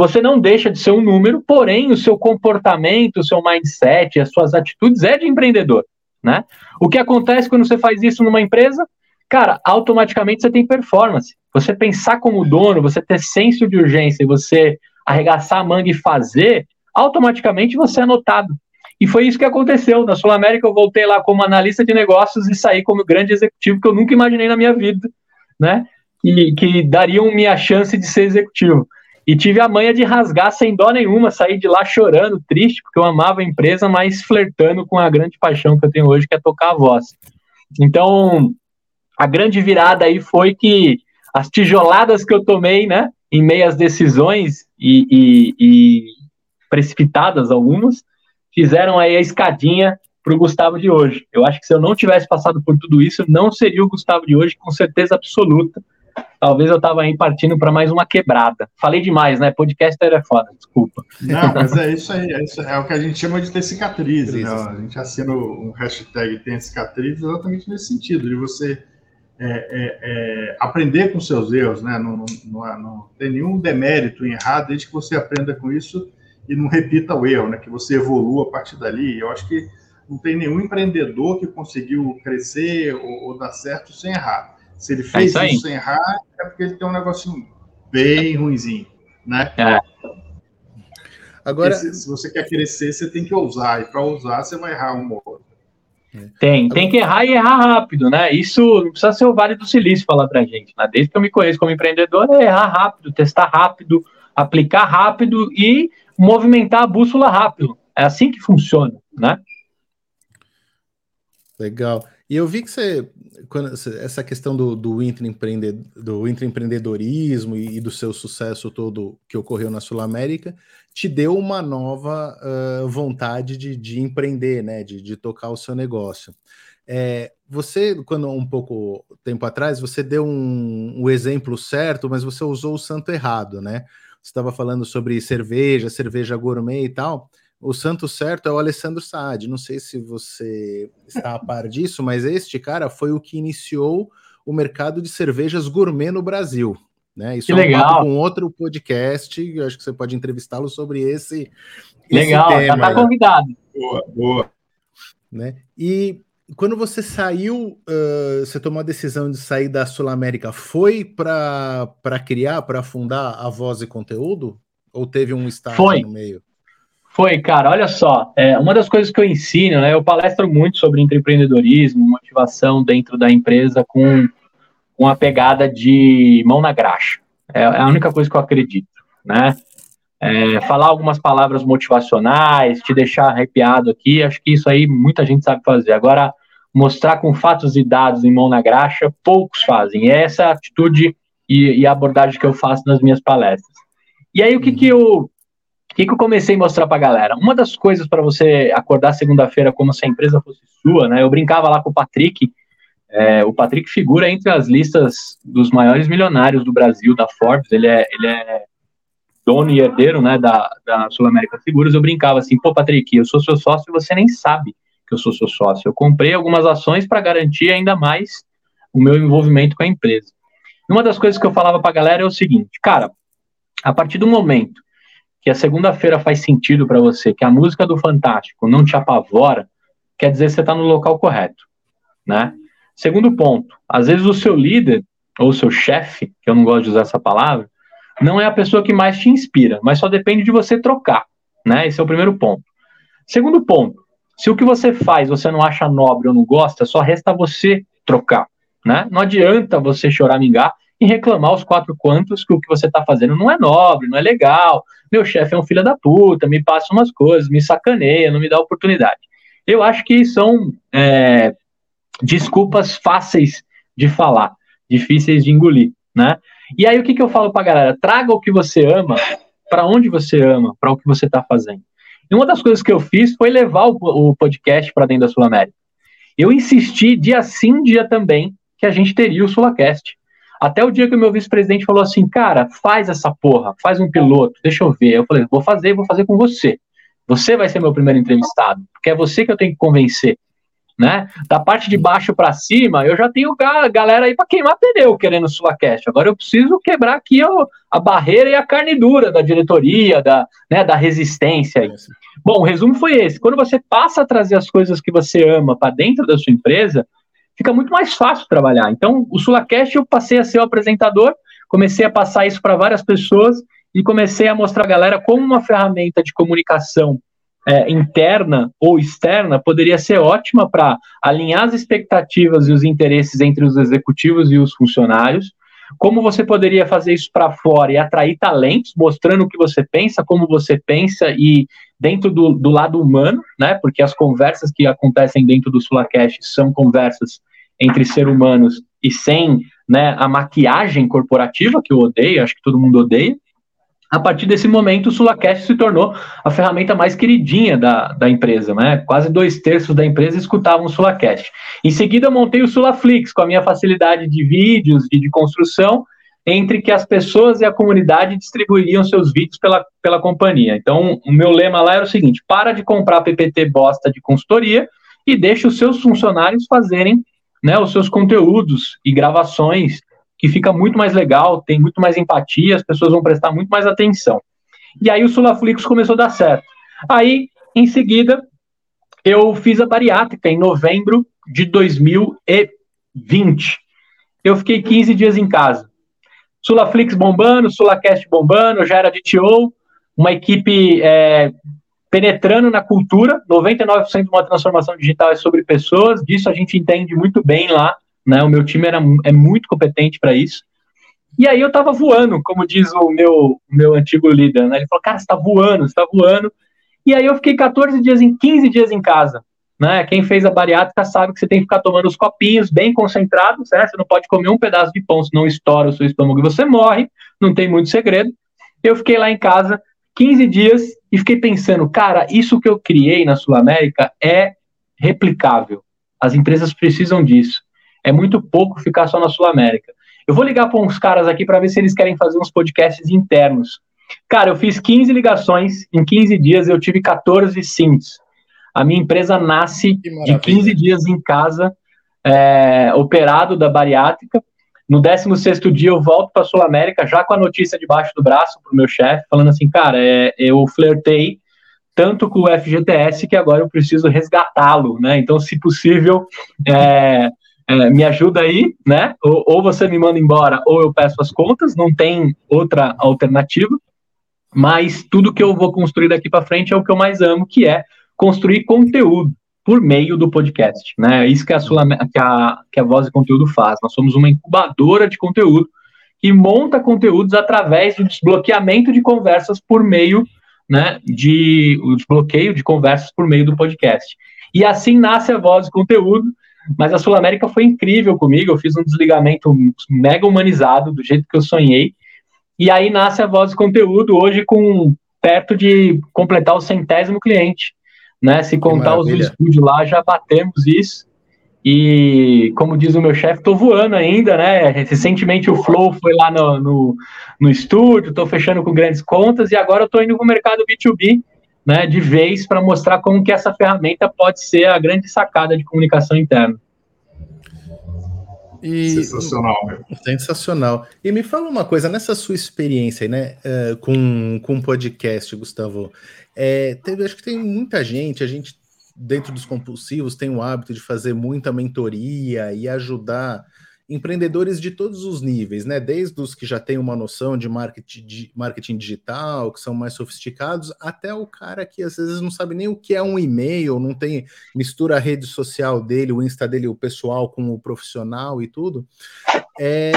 você não deixa de ser um número, porém o seu comportamento, o seu mindset, as suas atitudes é de empreendedor, né? O que acontece quando você faz isso numa empresa? cara, automaticamente você tem performance. Você pensar como dono, você ter senso de urgência você arregaçar a manga e fazer, automaticamente você é notado. E foi isso que aconteceu. Na Sul América eu voltei lá como analista de negócios e saí como grande executivo que eu nunca imaginei na minha vida, né? E que dariam minha chance de ser executivo. E tive a manha de rasgar sem dó nenhuma, sair de lá chorando, triste, porque eu amava a empresa, mas flertando com a grande paixão que eu tenho hoje, que é tocar a voz. Então, a grande virada aí foi que as tijoladas que eu tomei, né, em meias decisões e, e, e precipitadas algumas, fizeram aí a escadinha para o Gustavo de hoje. Eu acho que se eu não tivesse passado por tudo isso, não seria o Gustavo de hoje, com certeza absoluta. Talvez eu tava aí partindo para mais uma quebrada. Falei demais, né? Podcaster é foda, desculpa. Não, mas é isso aí, é, isso, é o que a gente chama de ter cicatriz. Né? A gente assina um hashtag tem cicatriz exatamente nesse sentido, de você é, é, é, aprender com seus erros, né? Não, não, não, não, tem nenhum demérito em errar, desde que você aprenda com isso e não repita o erro, né? Que você evolua a partir dali. Eu acho que não tem nenhum empreendedor que conseguiu crescer ou, ou dar certo sem errar. Se ele é fez é isso, isso, sem errar, é porque ele tem um negocinho bem ruinzinho, né? É. Agora, se, se, você quer crescer, você tem que ousar, e para ousar, você vai errar um ou outro. Tem, tem que errar e errar rápido, né? Isso não precisa ser o Vale do Silício falar pra gente, né? Desde que eu me conheço como empreendedor, é errar rápido, testar rápido, aplicar rápido e movimentar a bússola rápido. É assim que funciona, né? Legal. E eu vi que você, quando, essa questão do, do, intraempreende, do intraempreendedorismo e, e, do seu sucesso todo que ocorreu na Sul América, te deu uma nova uh, vontade de, de, empreender, né? De, de, tocar o seu negócio. É, você, quando um pouco tempo atrás, você deu um, um exemplo certo, mas você usou o santo errado, né? Você estava falando sobre cerveja, cerveja gourmet e tal o santo certo é o Alessandro Saad. Não sei se você está a par disso, mas este cara foi o que iniciou o mercado de cervejas gourmet no Brasil. Né? Isso que é um legal. com outro podcast. Eu acho que você pode entrevistá-lo sobre esse. Legal, esse tema, já está convidado. Boa, boa. Né? E quando você saiu, uh, você tomou a decisão de sair da Sul América, foi para criar, para fundar a Voz e Conteúdo? Ou teve um estágio foi. no meio? Foi, cara, olha só, é, uma das coisas que eu ensino, né, eu palestro muito sobre empreendedorismo, motivação dentro da empresa com uma pegada de mão na graxa. É, é, a única coisa que eu acredito, né? É, falar algumas palavras motivacionais, te deixar arrepiado aqui, acho que isso aí muita gente sabe fazer. Agora, mostrar com fatos e dados em mão na graxa, poucos fazem. E é essa atitude e, e abordagem que eu faço nas minhas palestras. E aí, o que, que eu o que, que eu comecei a mostrar para a galera? Uma das coisas para você acordar segunda-feira como se a empresa fosse sua, né? Eu brincava lá com o Patrick. É, o Patrick figura entre as listas dos maiores milionários do Brasil, da Forbes. Ele é, ele é dono e herdeiro né, da, da Sul América Seguros. Eu brincava assim: pô, Patrick, eu sou seu sócio e você nem sabe que eu sou seu sócio. Eu comprei algumas ações para garantir ainda mais o meu envolvimento com a empresa. Uma das coisas que eu falava para a galera é o seguinte: cara, a partir do momento que a segunda-feira faz sentido para você, que a música do Fantástico não te apavora, quer dizer que você está no local correto, né? Segundo ponto, às vezes o seu líder ou seu chefe, que eu não gosto de usar essa palavra, não é a pessoa que mais te inspira, mas só depende de você trocar, né? Esse é o primeiro ponto. Segundo ponto, se o que você faz você não acha nobre ou não gosta, só resta você trocar, né? Não adianta você choramingar e reclamar os quatro quantos que o que você está fazendo não é nobre, não é legal. Meu chefe é um filho da puta, me passa umas coisas, me sacaneia, não me dá oportunidade. Eu acho que são é, desculpas fáceis de falar, difíceis de engolir, né? E aí o que, que eu falo para a galera? Traga o que você ama para onde você ama, para o que você está fazendo. E uma das coisas que eu fiz foi levar o, o podcast para dentro da Sul América. Eu insisti dia sim, dia também, que a gente teria o Sulacast. Até o dia que o meu vice-presidente falou assim, cara, faz essa porra, faz um piloto, deixa eu ver. Eu falei, vou fazer, vou fazer com você. Você vai ser meu primeiro entrevistado, porque é você que eu tenho que convencer. Né? Da parte de baixo para cima, eu já tenho a galera aí para queimar pneu querendo sua cash. Agora eu preciso quebrar aqui a, a barreira e a carne dura da diretoria, da, né, da resistência. Aí. Bom, o resumo foi esse. Quando você passa a trazer as coisas que você ama para dentro da sua empresa, fica muito mais fácil trabalhar. Então, o Sulacast eu passei a ser o apresentador, comecei a passar isso para várias pessoas e comecei a mostrar a galera como uma ferramenta de comunicação é, interna ou externa poderia ser ótima para alinhar as expectativas e os interesses entre os executivos e os funcionários. Como você poderia fazer isso para fora e atrair talentos, mostrando o que você pensa, como você pensa e dentro do, do lado humano, né? Porque as conversas que acontecem dentro do Sulacast são conversas entre seres humanos e sem né, a maquiagem corporativa, que eu odeio, acho que todo mundo odeia. a partir desse momento, o SulaCast se tornou a ferramenta mais queridinha da, da empresa, né? Quase dois terços da empresa escutavam o SulaCast. Em seguida, eu montei o SulaFlix, com a minha facilidade de vídeos e de construção, entre que as pessoas e a comunidade distribuiriam seus vídeos pela, pela companhia. Então, o meu lema lá era o seguinte: para de comprar PPT bosta de consultoria e deixe os seus funcionários fazerem né, os seus conteúdos e gravações que fica muito mais legal, tem muito mais empatia, as pessoas vão prestar muito mais atenção. E aí o Sulaflix começou a dar certo. Aí, em seguida, eu fiz a bariátrica em novembro de 2020. Eu fiquei 15 dias em casa. Sulaflix bombando, Sulacast bombando, já era de TO, uma equipe é, penetrando na cultura. 99% de uma transformação digital é sobre pessoas, disso a gente entende muito bem lá né? O meu time era, é muito competente para isso. E aí eu estava voando, como diz o meu, meu antigo líder, né? Ele falou, cara, você está voando, você está voando. E aí eu fiquei 14 dias, em 15 dias em casa. Né? Quem fez a bariátrica sabe que você tem que ficar tomando os copinhos bem concentrados, né? Você não pode comer um pedaço de pão, senão estoura o seu estômago e você morre. Não tem muito segredo. Eu fiquei lá em casa 15 dias e fiquei pensando, cara, isso que eu criei na Sul América é replicável. As empresas precisam disso. É muito pouco ficar só na Sul América. Eu vou ligar para uns caras aqui para ver se eles querem fazer uns podcasts internos. Cara, eu fiz 15 ligações, em 15 dias eu tive 14 sims. A minha empresa nasce de 15 dias em casa, é, operado da bariátrica. No 16 dia eu volto para a Sul América, já com a notícia debaixo do braço para o meu chefe, falando assim, cara, é, eu flertei tanto com o FGTS que agora eu preciso resgatá-lo, né? Então, se possível, é, é, me ajuda aí, né? Ou, ou, você me manda embora, ou eu peço as contas, não tem outra alternativa. Mas tudo que eu vou construir daqui para frente é o que eu mais amo, que é construir conteúdo por meio do podcast, né? É isso que a, Sul que a, que a Voz e Conteúdo faz. Nós somos uma incubadora de conteúdo que monta conteúdos através do desbloqueamento de conversas por meio, né, de o desbloqueio de conversas por meio do podcast. E assim nasce a Voz e Conteúdo, mas a Sul América foi incrível comigo. Eu fiz um desligamento mega humanizado, do jeito que eu sonhei. E aí nasce a voz de conteúdo hoje com perto de completar o centésimo cliente. Né? Se contar os estúdios lá, já batemos isso. E como diz o meu chefe, estou voando ainda, né? Recentemente o Flow foi lá no, no, no estúdio, estou fechando com grandes contas e agora estou indo para o mercado B2B né, de vez para mostrar como que essa ferramenta pode ser a grande sacada de comunicação interna. E, sensacional, meu. Sensacional. E me fala uma coisa, nessa sua experiência né, uh, com, com podcast, Gustavo, é, teve, acho que tem muita gente, a gente dentro dos compulsivos tem o hábito de fazer muita mentoria e ajudar empreendedores de todos os níveis, né? Desde os que já têm uma noção de marketing, de marketing digital, que são mais sofisticados, até o cara que às vezes não sabe nem o que é um e-mail, não tem mistura a rede social dele, o Insta dele, o pessoal com o profissional e tudo. É,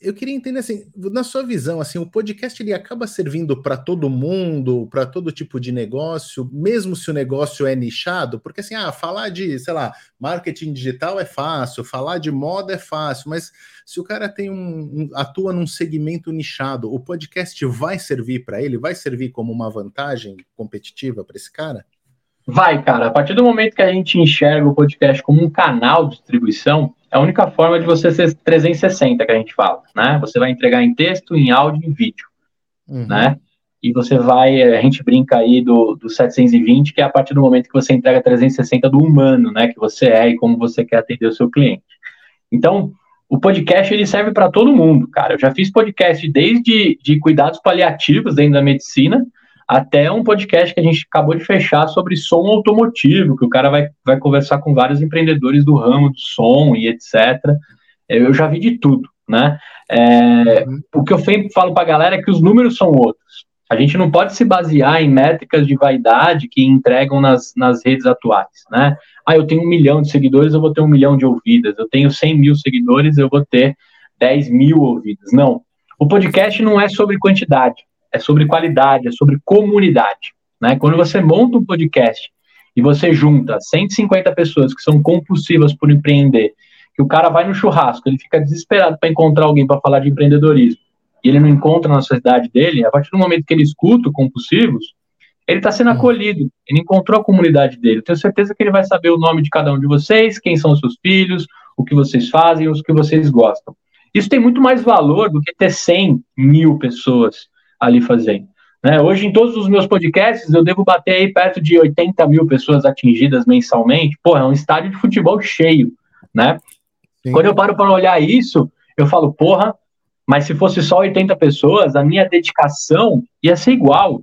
eu queria entender assim, na sua visão, assim, o podcast ele acaba servindo para todo mundo, para todo tipo de negócio, mesmo se o negócio é nichado, porque assim, ah, falar de, sei lá, marketing digital é fácil, falar de moda é fácil, mas se o cara tem um, um atua num segmento nichado, o podcast vai servir para ele, vai servir como uma vantagem competitiva para esse cara? Vai, cara. A partir do momento que a gente enxerga o podcast como um canal de distribuição, é a única forma de você ser 360 que a gente fala, né? Você vai entregar em texto, em áudio, em vídeo, uhum. né? E você vai, a gente brinca aí do, do 720, que é a partir do momento que você entrega 360 do humano, né? Que você é e como você quer atender o seu cliente. Então, o podcast ele serve para todo mundo, cara. Eu já fiz podcast desde de cuidados paliativos dentro da medicina, até um podcast que a gente acabou de fechar sobre som automotivo, que o cara vai, vai conversar com vários empreendedores do ramo do som e etc. Eu já vi de tudo, né? É. O que eu sempre falo para a galera é que os números são outros. A gente não pode se basear em métricas de vaidade que entregam nas, nas redes atuais, né? Ah, eu tenho um milhão de seguidores, eu vou ter um milhão de ouvidas. Eu tenho 100 mil seguidores, eu vou ter 10 mil ouvidas. Não. O podcast não é sobre quantidade é sobre qualidade, é sobre comunidade. Né? Quando você monta um podcast e você junta 150 pessoas que são compulsivas por empreender, que o cara vai no churrasco, ele fica desesperado para encontrar alguém para falar de empreendedorismo, e ele não encontra na sociedade dele, a partir do momento que ele escuta o compulsivos, ele está sendo hum. acolhido, ele encontrou a comunidade dele. tenho certeza que ele vai saber o nome de cada um de vocês, quem são os seus filhos, o que vocês fazem, os que vocês gostam. Isso tem muito mais valor do que ter 100 mil pessoas ali fazendo. Né? Hoje, em todos os meus podcasts, eu devo bater aí perto de 80 mil pessoas atingidas mensalmente. Pô, é um estádio de futebol cheio, né? Quando eu paro para olhar isso, eu falo, porra, mas se fosse só 80 pessoas, a minha dedicação ia ser igual.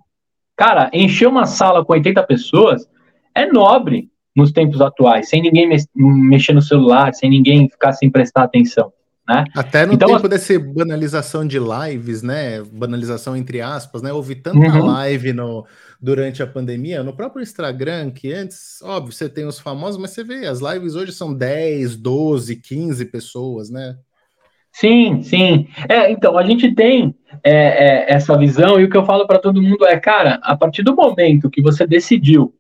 Cara, encher uma sala com 80 pessoas é nobre nos tempos atuais, sem ninguém mexer no celular, sem ninguém ficar sem prestar atenção. Né? Até no então, tempo dessa banalização de lives, né? Banalização entre aspas, né? Houve tanta uhum. live no, durante a pandemia, no próprio Instagram, que antes, óbvio, você tem os famosos, mas você vê, as lives hoje são 10, 12, 15 pessoas, né? Sim, sim. É, então, a gente tem é, é, essa visão, e o que eu falo para todo mundo é, cara, a partir do momento que você decidiu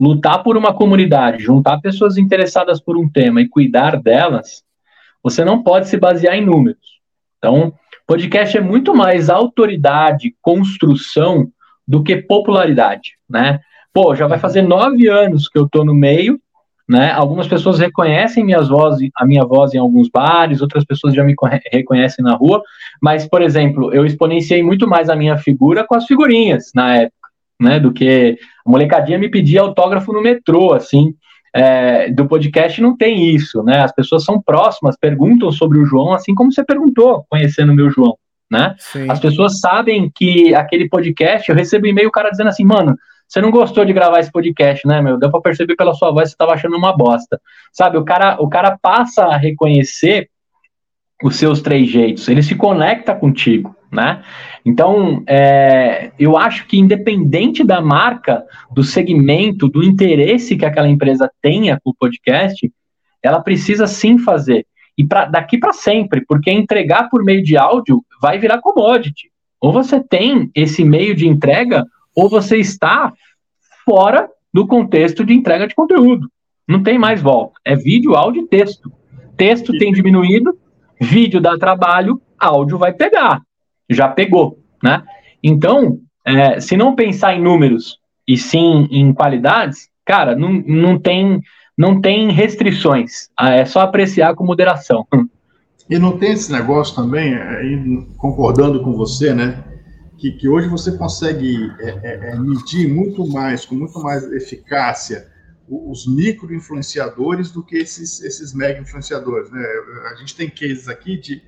lutar por uma comunidade, juntar pessoas interessadas por um tema e cuidar delas, você não pode se basear em números. Então, podcast é muito mais autoridade, construção do que popularidade, né? Pô, já vai fazer nove anos que eu tô no meio, né? Algumas pessoas reconhecem minhas vozes, a minha voz em alguns bares, outras pessoas já me reconhecem na rua, mas, por exemplo, eu exponenciei muito mais a minha figura com as figurinhas na época, né? Do que a molecadinha me pedia autógrafo no metrô, assim é, do podcast não tem isso, né? As pessoas são próximas, perguntam sobre o João, assim como você perguntou, conhecendo o meu João, né? Sim. As pessoas sabem que aquele podcast, eu recebo e-mail, o cara dizendo assim, mano, você não gostou de gravar esse podcast, né, meu? Deu pra perceber pela sua voz que você tava achando uma bosta. Sabe, o cara, o cara passa a reconhecer os seus três jeitos, ele se conecta contigo, né? Então, é, eu acho que independente da marca, do segmento, do interesse que aquela empresa tenha com o podcast, ela precisa sim fazer. E pra, daqui para sempre, porque entregar por meio de áudio vai virar commodity. Ou você tem esse meio de entrega, ou você está fora do contexto de entrega de conteúdo. Não tem mais volta. É vídeo, áudio e texto. Texto tem diminuído, Vídeo dá trabalho, áudio vai pegar. Já pegou, né? Então, é, se não pensar em números e sim em qualidades, cara, não, não, tem, não tem restrições. Ah, é só apreciar com moderação. E não tem esse negócio também, aí, concordando com você, né? Que, que hoje você consegue é, é, é medir muito mais, com muito mais eficácia, os micro-influenciadores do que esses, esses mega-influenciadores. Né? A gente tem cases aqui de,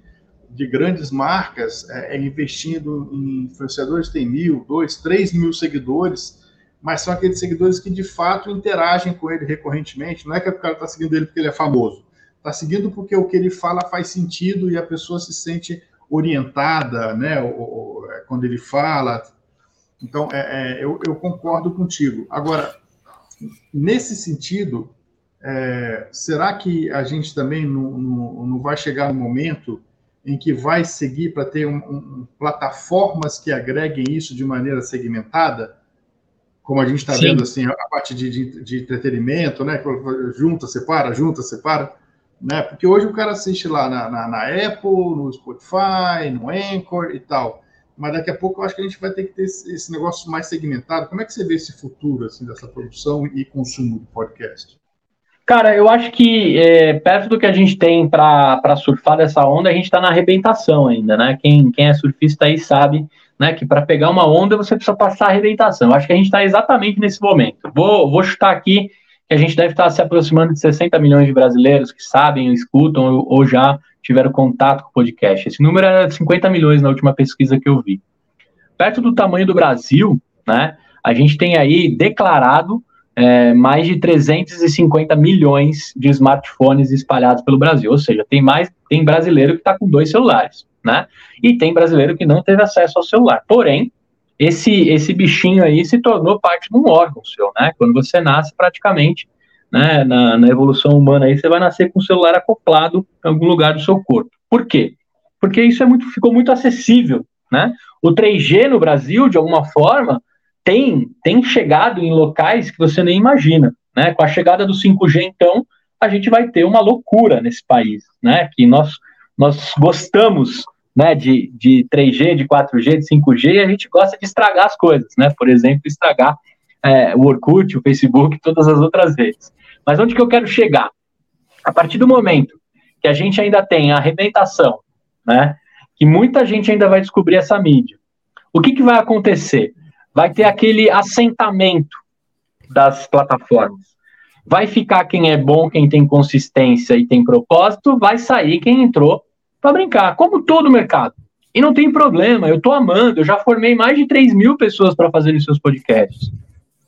de grandes marcas é, é, investindo em influenciadores têm mil, dois, três mil seguidores, mas são aqueles seguidores que de fato interagem com ele recorrentemente. Não é que o cara está seguindo ele porque ele é famoso, está seguindo porque o que ele fala faz sentido e a pessoa se sente orientada, né? Ou, ou, é, quando ele fala. Então, é, é, eu, eu concordo contigo. Agora, nesse sentido, é, será que a gente também não, não, não, vai chegar no momento em que vai seguir para ter um, um, plataformas que agreguem isso de maneira segmentada? Como a gente está vendo assim, a parte de, de, de, entretenimento, né? Junta, separa, junta, separa. Né? Porque hoje o cara assiste lá na, na, na Apple, no Spotify, no Anchor e tal mas daqui a pouco eu acho que a gente vai ter que ter esse, esse negócio mais segmentado. Como é que você vê esse futuro assim, dessa produção e consumo de podcast? Cara, eu acho que é, perto do que a gente tem para surfar dessa onda, a gente está na arrebentação ainda, né? Quem, quem é surfista aí sabe né, que para pegar uma onda você precisa passar a arrebentação. Eu acho que a gente está exatamente nesse momento. Vou, vou chutar aqui que a gente deve estar tá se aproximando de 60 milhões de brasileiros que sabem, escutam ou, ou já tiveram contato com o podcast. Esse número era de 50 milhões na última pesquisa que eu vi. Perto do tamanho do Brasil, né, a gente tem aí declarado é, mais de 350 milhões de smartphones espalhados pelo Brasil. Ou seja, tem mais, tem brasileiro que está com dois celulares, né? E tem brasileiro que não teve acesso ao celular. Porém, esse, esse bichinho aí se tornou parte de um órgão seu, né? Quando você nasce, praticamente, né, na, na, evolução humana aí, você vai nascer com o celular acoplado em algum lugar do seu corpo. Por quê? Porque isso é muito, ficou muito acessível, né? O 3G no Brasil, de alguma forma, tem, tem chegado em locais que você nem imagina, né? Com a chegada do 5G, então, a gente vai ter uma loucura nesse país, né? Que nós, nós gostamos né, de, de 3G, de 4G, de 5G, e a gente gosta de estragar as coisas, né? Por exemplo, estragar é, o Orkut, o Facebook, todas as outras redes. Mas onde que eu quero chegar? A partir do momento que a gente ainda tem a arrebentação, né? Que muita gente ainda vai descobrir essa mídia. O que, que vai acontecer? Vai ter aquele assentamento das plataformas. Vai ficar quem é bom, quem tem consistência e tem propósito, vai sair quem entrou para brincar, como todo mercado. E não tem problema, eu estou amando, eu já formei mais de 3 mil pessoas para fazerem seus podcasts.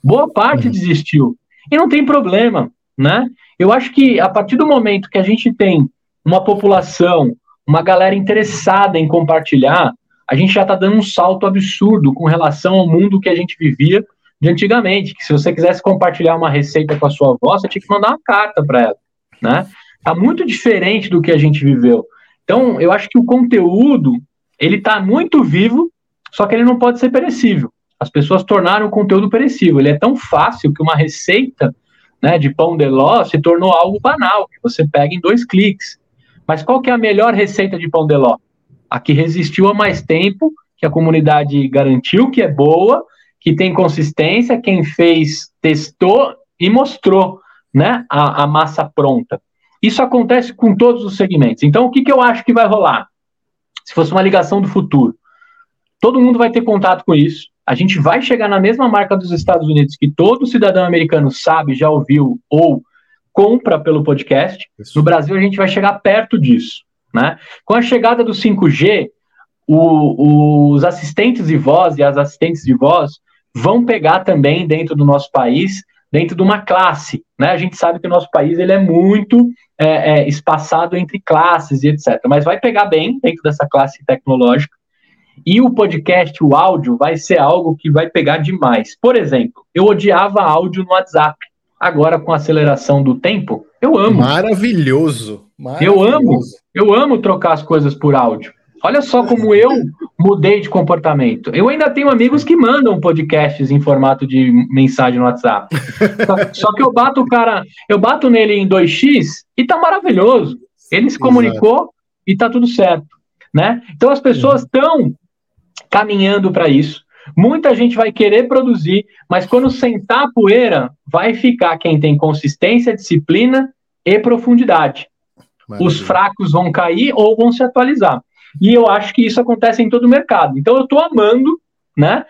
Boa parte uhum. desistiu. E não tem problema, né? Eu acho que a partir do momento que a gente tem uma população, uma galera interessada em compartilhar, a gente já está dando um salto absurdo com relação ao mundo que a gente vivia de antigamente, que se você quisesse compartilhar uma receita com a sua avó, você tinha que mandar uma carta para ela, né? Tá muito diferente do que a gente viveu. Então, eu acho que o conteúdo, ele está muito vivo, só que ele não pode ser perecível. As pessoas tornaram o conteúdo perecível. Ele é tão fácil que uma receita né, de pão de ló se tornou algo banal, que você pega em dois cliques. Mas qual que é a melhor receita de pão de ló? A que resistiu há mais tempo, que a comunidade garantiu que é boa, que tem consistência, quem fez testou e mostrou né, a, a massa pronta. Isso acontece com todos os segmentos. Então, o que, que eu acho que vai rolar? Se fosse uma ligação do futuro, todo mundo vai ter contato com isso. A gente vai chegar na mesma marca dos Estados Unidos que todo cidadão americano sabe, já ouviu ou compra pelo podcast. Isso. No Brasil, a gente vai chegar perto disso. Né? Com a chegada do 5G, o, os assistentes de voz e as assistentes de voz vão pegar também dentro do nosso país dentro de uma classe. Né? A gente sabe que o nosso país ele é muito é, é, espaçado entre classes e etc. Mas vai pegar bem dentro dessa classe tecnológica. E o podcast, o áudio, vai ser algo que vai pegar demais. Por exemplo, eu odiava áudio no WhatsApp. Agora, com a aceleração do tempo, eu amo. Maravilhoso. Maravilhoso. Eu amo. Eu amo trocar as coisas por áudio. Olha só como eu mudei de comportamento. Eu ainda tenho amigos que mandam podcasts em formato de mensagem no WhatsApp. Só, só que eu bato o cara, eu bato nele em 2x e tá maravilhoso. Ele se comunicou Exato. e tá tudo certo, né? Então as pessoas estão caminhando para isso. Muita gente vai querer produzir, mas quando sentar a poeira, vai ficar quem tem consistência, disciplina e profundidade. Maravilha. Os fracos vão cair ou vão se atualizar. E eu acho que isso acontece em todo o mercado. Então eu estou amando, né?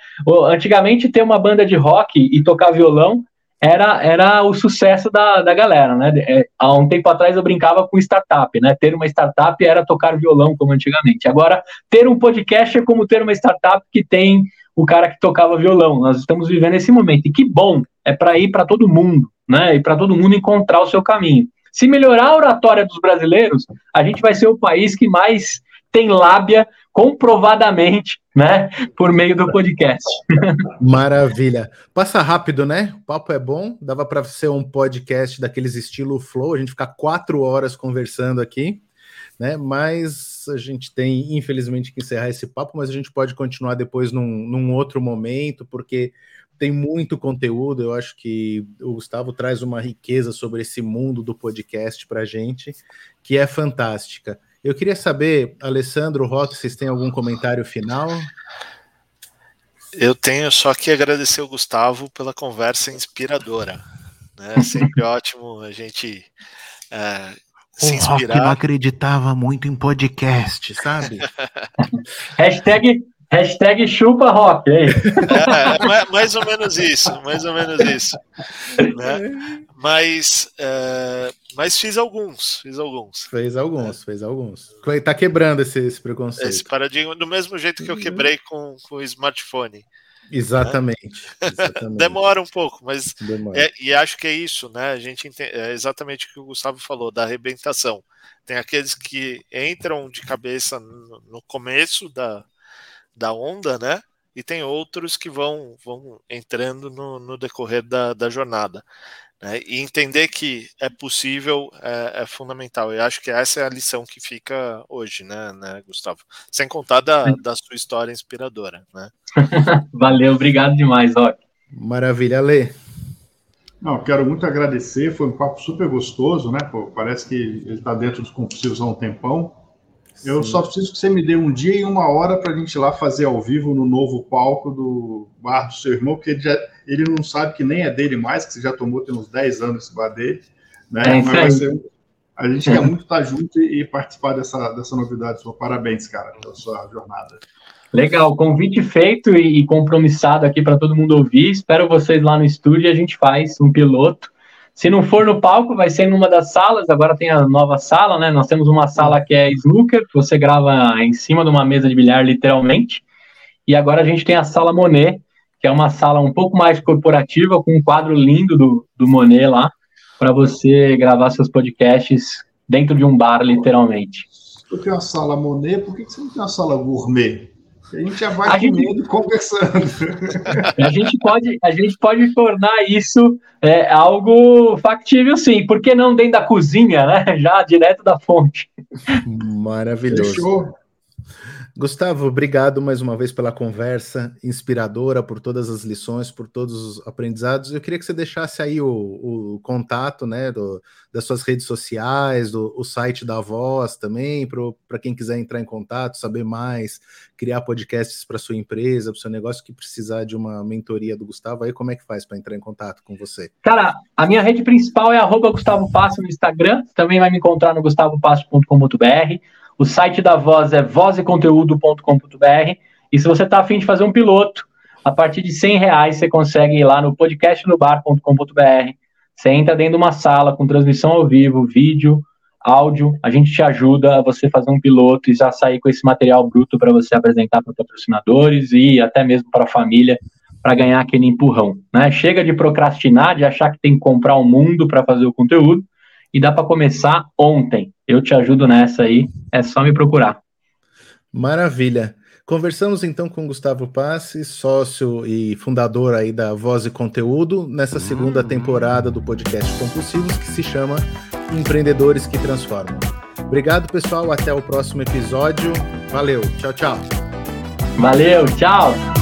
Antigamente ter uma banda de rock e tocar violão era, era o sucesso da, da galera, né? É, há um tempo atrás eu brincava com startup, né? Ter uma startup era tocar violão, como antigamente. Agora, ter um podcast é como ter uma startup que tem o cara que tocava violão. Nós estamos vivendo esse momento. E que bom, é para ir para todo mundo, né? E para todo mundo encontrar o seu caminho. Se melhorar a oratória dos brasileiros, a gente vai ser o país que mais tem lábia comprovadamente, né, por meio do podcast. Maravilha. Passa rápido, né? O papo é bom, dava para ser um podcast daqueles estilo flow, a gente ficar quatro horas conversando aqui, né? Mas a gente tem, infelizmente, que encerrar esse papo, mas a gente pode continuar depois num, num outro momento, porque tem muito conteúdo. Eu acho que o Gustavo traz uma riqueza sobre esse mundo do podcast para gente, que é fantástica. Eu queria saber, Alessandro, Rock, vocês têm algum comentário final? Eu tenho só que agradecer o Gustavo pela conversa inspiradora. É sempre ótimo a gente é, se inspirar. O Rock não acreditava muito em podcast, sabe? Hashtag Hashtag chupa rock, é, é, mais ou menos isso, mais ou menos isso. Né? Mas, é, mas fiz alguns, fiz alguns. Fez alguns, é. fez alguns. Tá quebrando esse, esse, preconceito. Esse paradigma, do mesmo jeito que eu quebrei com, com o smartphone. Exatamente. Né? exatamente. Demora um pouco, mas é, e acho que é isso, né? A gente entende, é exatamente o que o Gustavo falou da arrebentação. Tem aqueles que entram de cabeça no, no começo da, da onda, né? E tem outros que vão, vão entrando no, no decorrer da, da jornada. Né? E entender que é possível é, é, fundamental. E acho que essa é a lição que fica hoje, né, né Gustavo? Sem contar da, da sua história inspiradora. Né? Valeu, obrigado demais, Rock. Maravilha, Lê. Não, quero muito agradecer, foi um papo super gostoso, né? Pô, parece que ele está dentro dos compulsivos há um tempão. Eu Sim. só preciso que você me dê um dia e uma hora para a gente ir lá fazer ao vivo no novo palco do bar do seu irmão, porque ele, já, ele não sabe que nem é dele mais, que você já tomou tem uns 10 anos esse bar dele. Né? É, Mas vai ser, a gente quer muito estar junto e, participar dessa, dessa novidade sua. Parabéns, cara, pela sua jornada. Legal, convite feito e compromissado aqui para todo mundo ouvir. Espero vocês lá no estúdio e a gente faz um piloto. Se não for no palco, vai ser em uma das salas. Agora tem a nova sala, né? Nós temos uma sala que é snooker, que você grava em cima de uma mesa de bilhar, literalmente. E agora a gente tem a sala Monet, que é uma sala um pouco mais corporativa, com um quadro lindo do, do Monet lá, para você gravar seus podcasts dentro de um bar, literalmente. Eu tenho uma sala Monet, por que você não tem uma sala gourmet? A gente já vai a comendo gente... conversando. A gente pode, a gente pode tornar isso é, algo factível, sim. Por que não dentro da cozinha, né? Já direto da fonte. Maravilhoso. Fechou. Gustavo, obrigado mais uma vez pela conversa inspiradora, por todas as lições, por todos os aprendizados. Eu queria que você deixasse aí o, o contato, né, do, das suas redes sociais, do, o site da Voz também, para quem quiser entrar em contato, saber mais, criar podcasts para sua empresa, para o seu negócio, que precisar de uma mentoria do Gustavo, aí como é que faz para entrar em contato com você? Cara, a minha rede principal é arroba Gustavo Passo no Instagram, também vai me encontrar no gustavopasso.com.br. O site da Voz é vozeconteúdo.com.br. E se você está afim de fazer um piloto, a partir de 100 reais você consegue ir lá no podcastnobar.com.br. Você entra dentro de uma sala com transmissão ao vivo, vídeo, áudio. A gente te ajuda a você fazer um piloto e já sair com esse material bruto para você apresentar para patrocinadores e até mesmo para a família para ganhar aquele empurrão. Né? Chega de procrastinar, de achar que tem que comprar o um mundo para fazer o conteúdo e dá para começar ontem. Eu te ajudo nessa aí, é só me procurar. Maravilha. Conversamos então com Gustavo Passi, sócio e fundador aí da Voz e Conteúdo, nessa segunda hum. temporada do podcast Compulsivos, que se chama Empreendedores que Transformam. Obrigado, pessoal. Até o próximo episódio. Valeu. Tchau, tchau. Valeu. Tchau.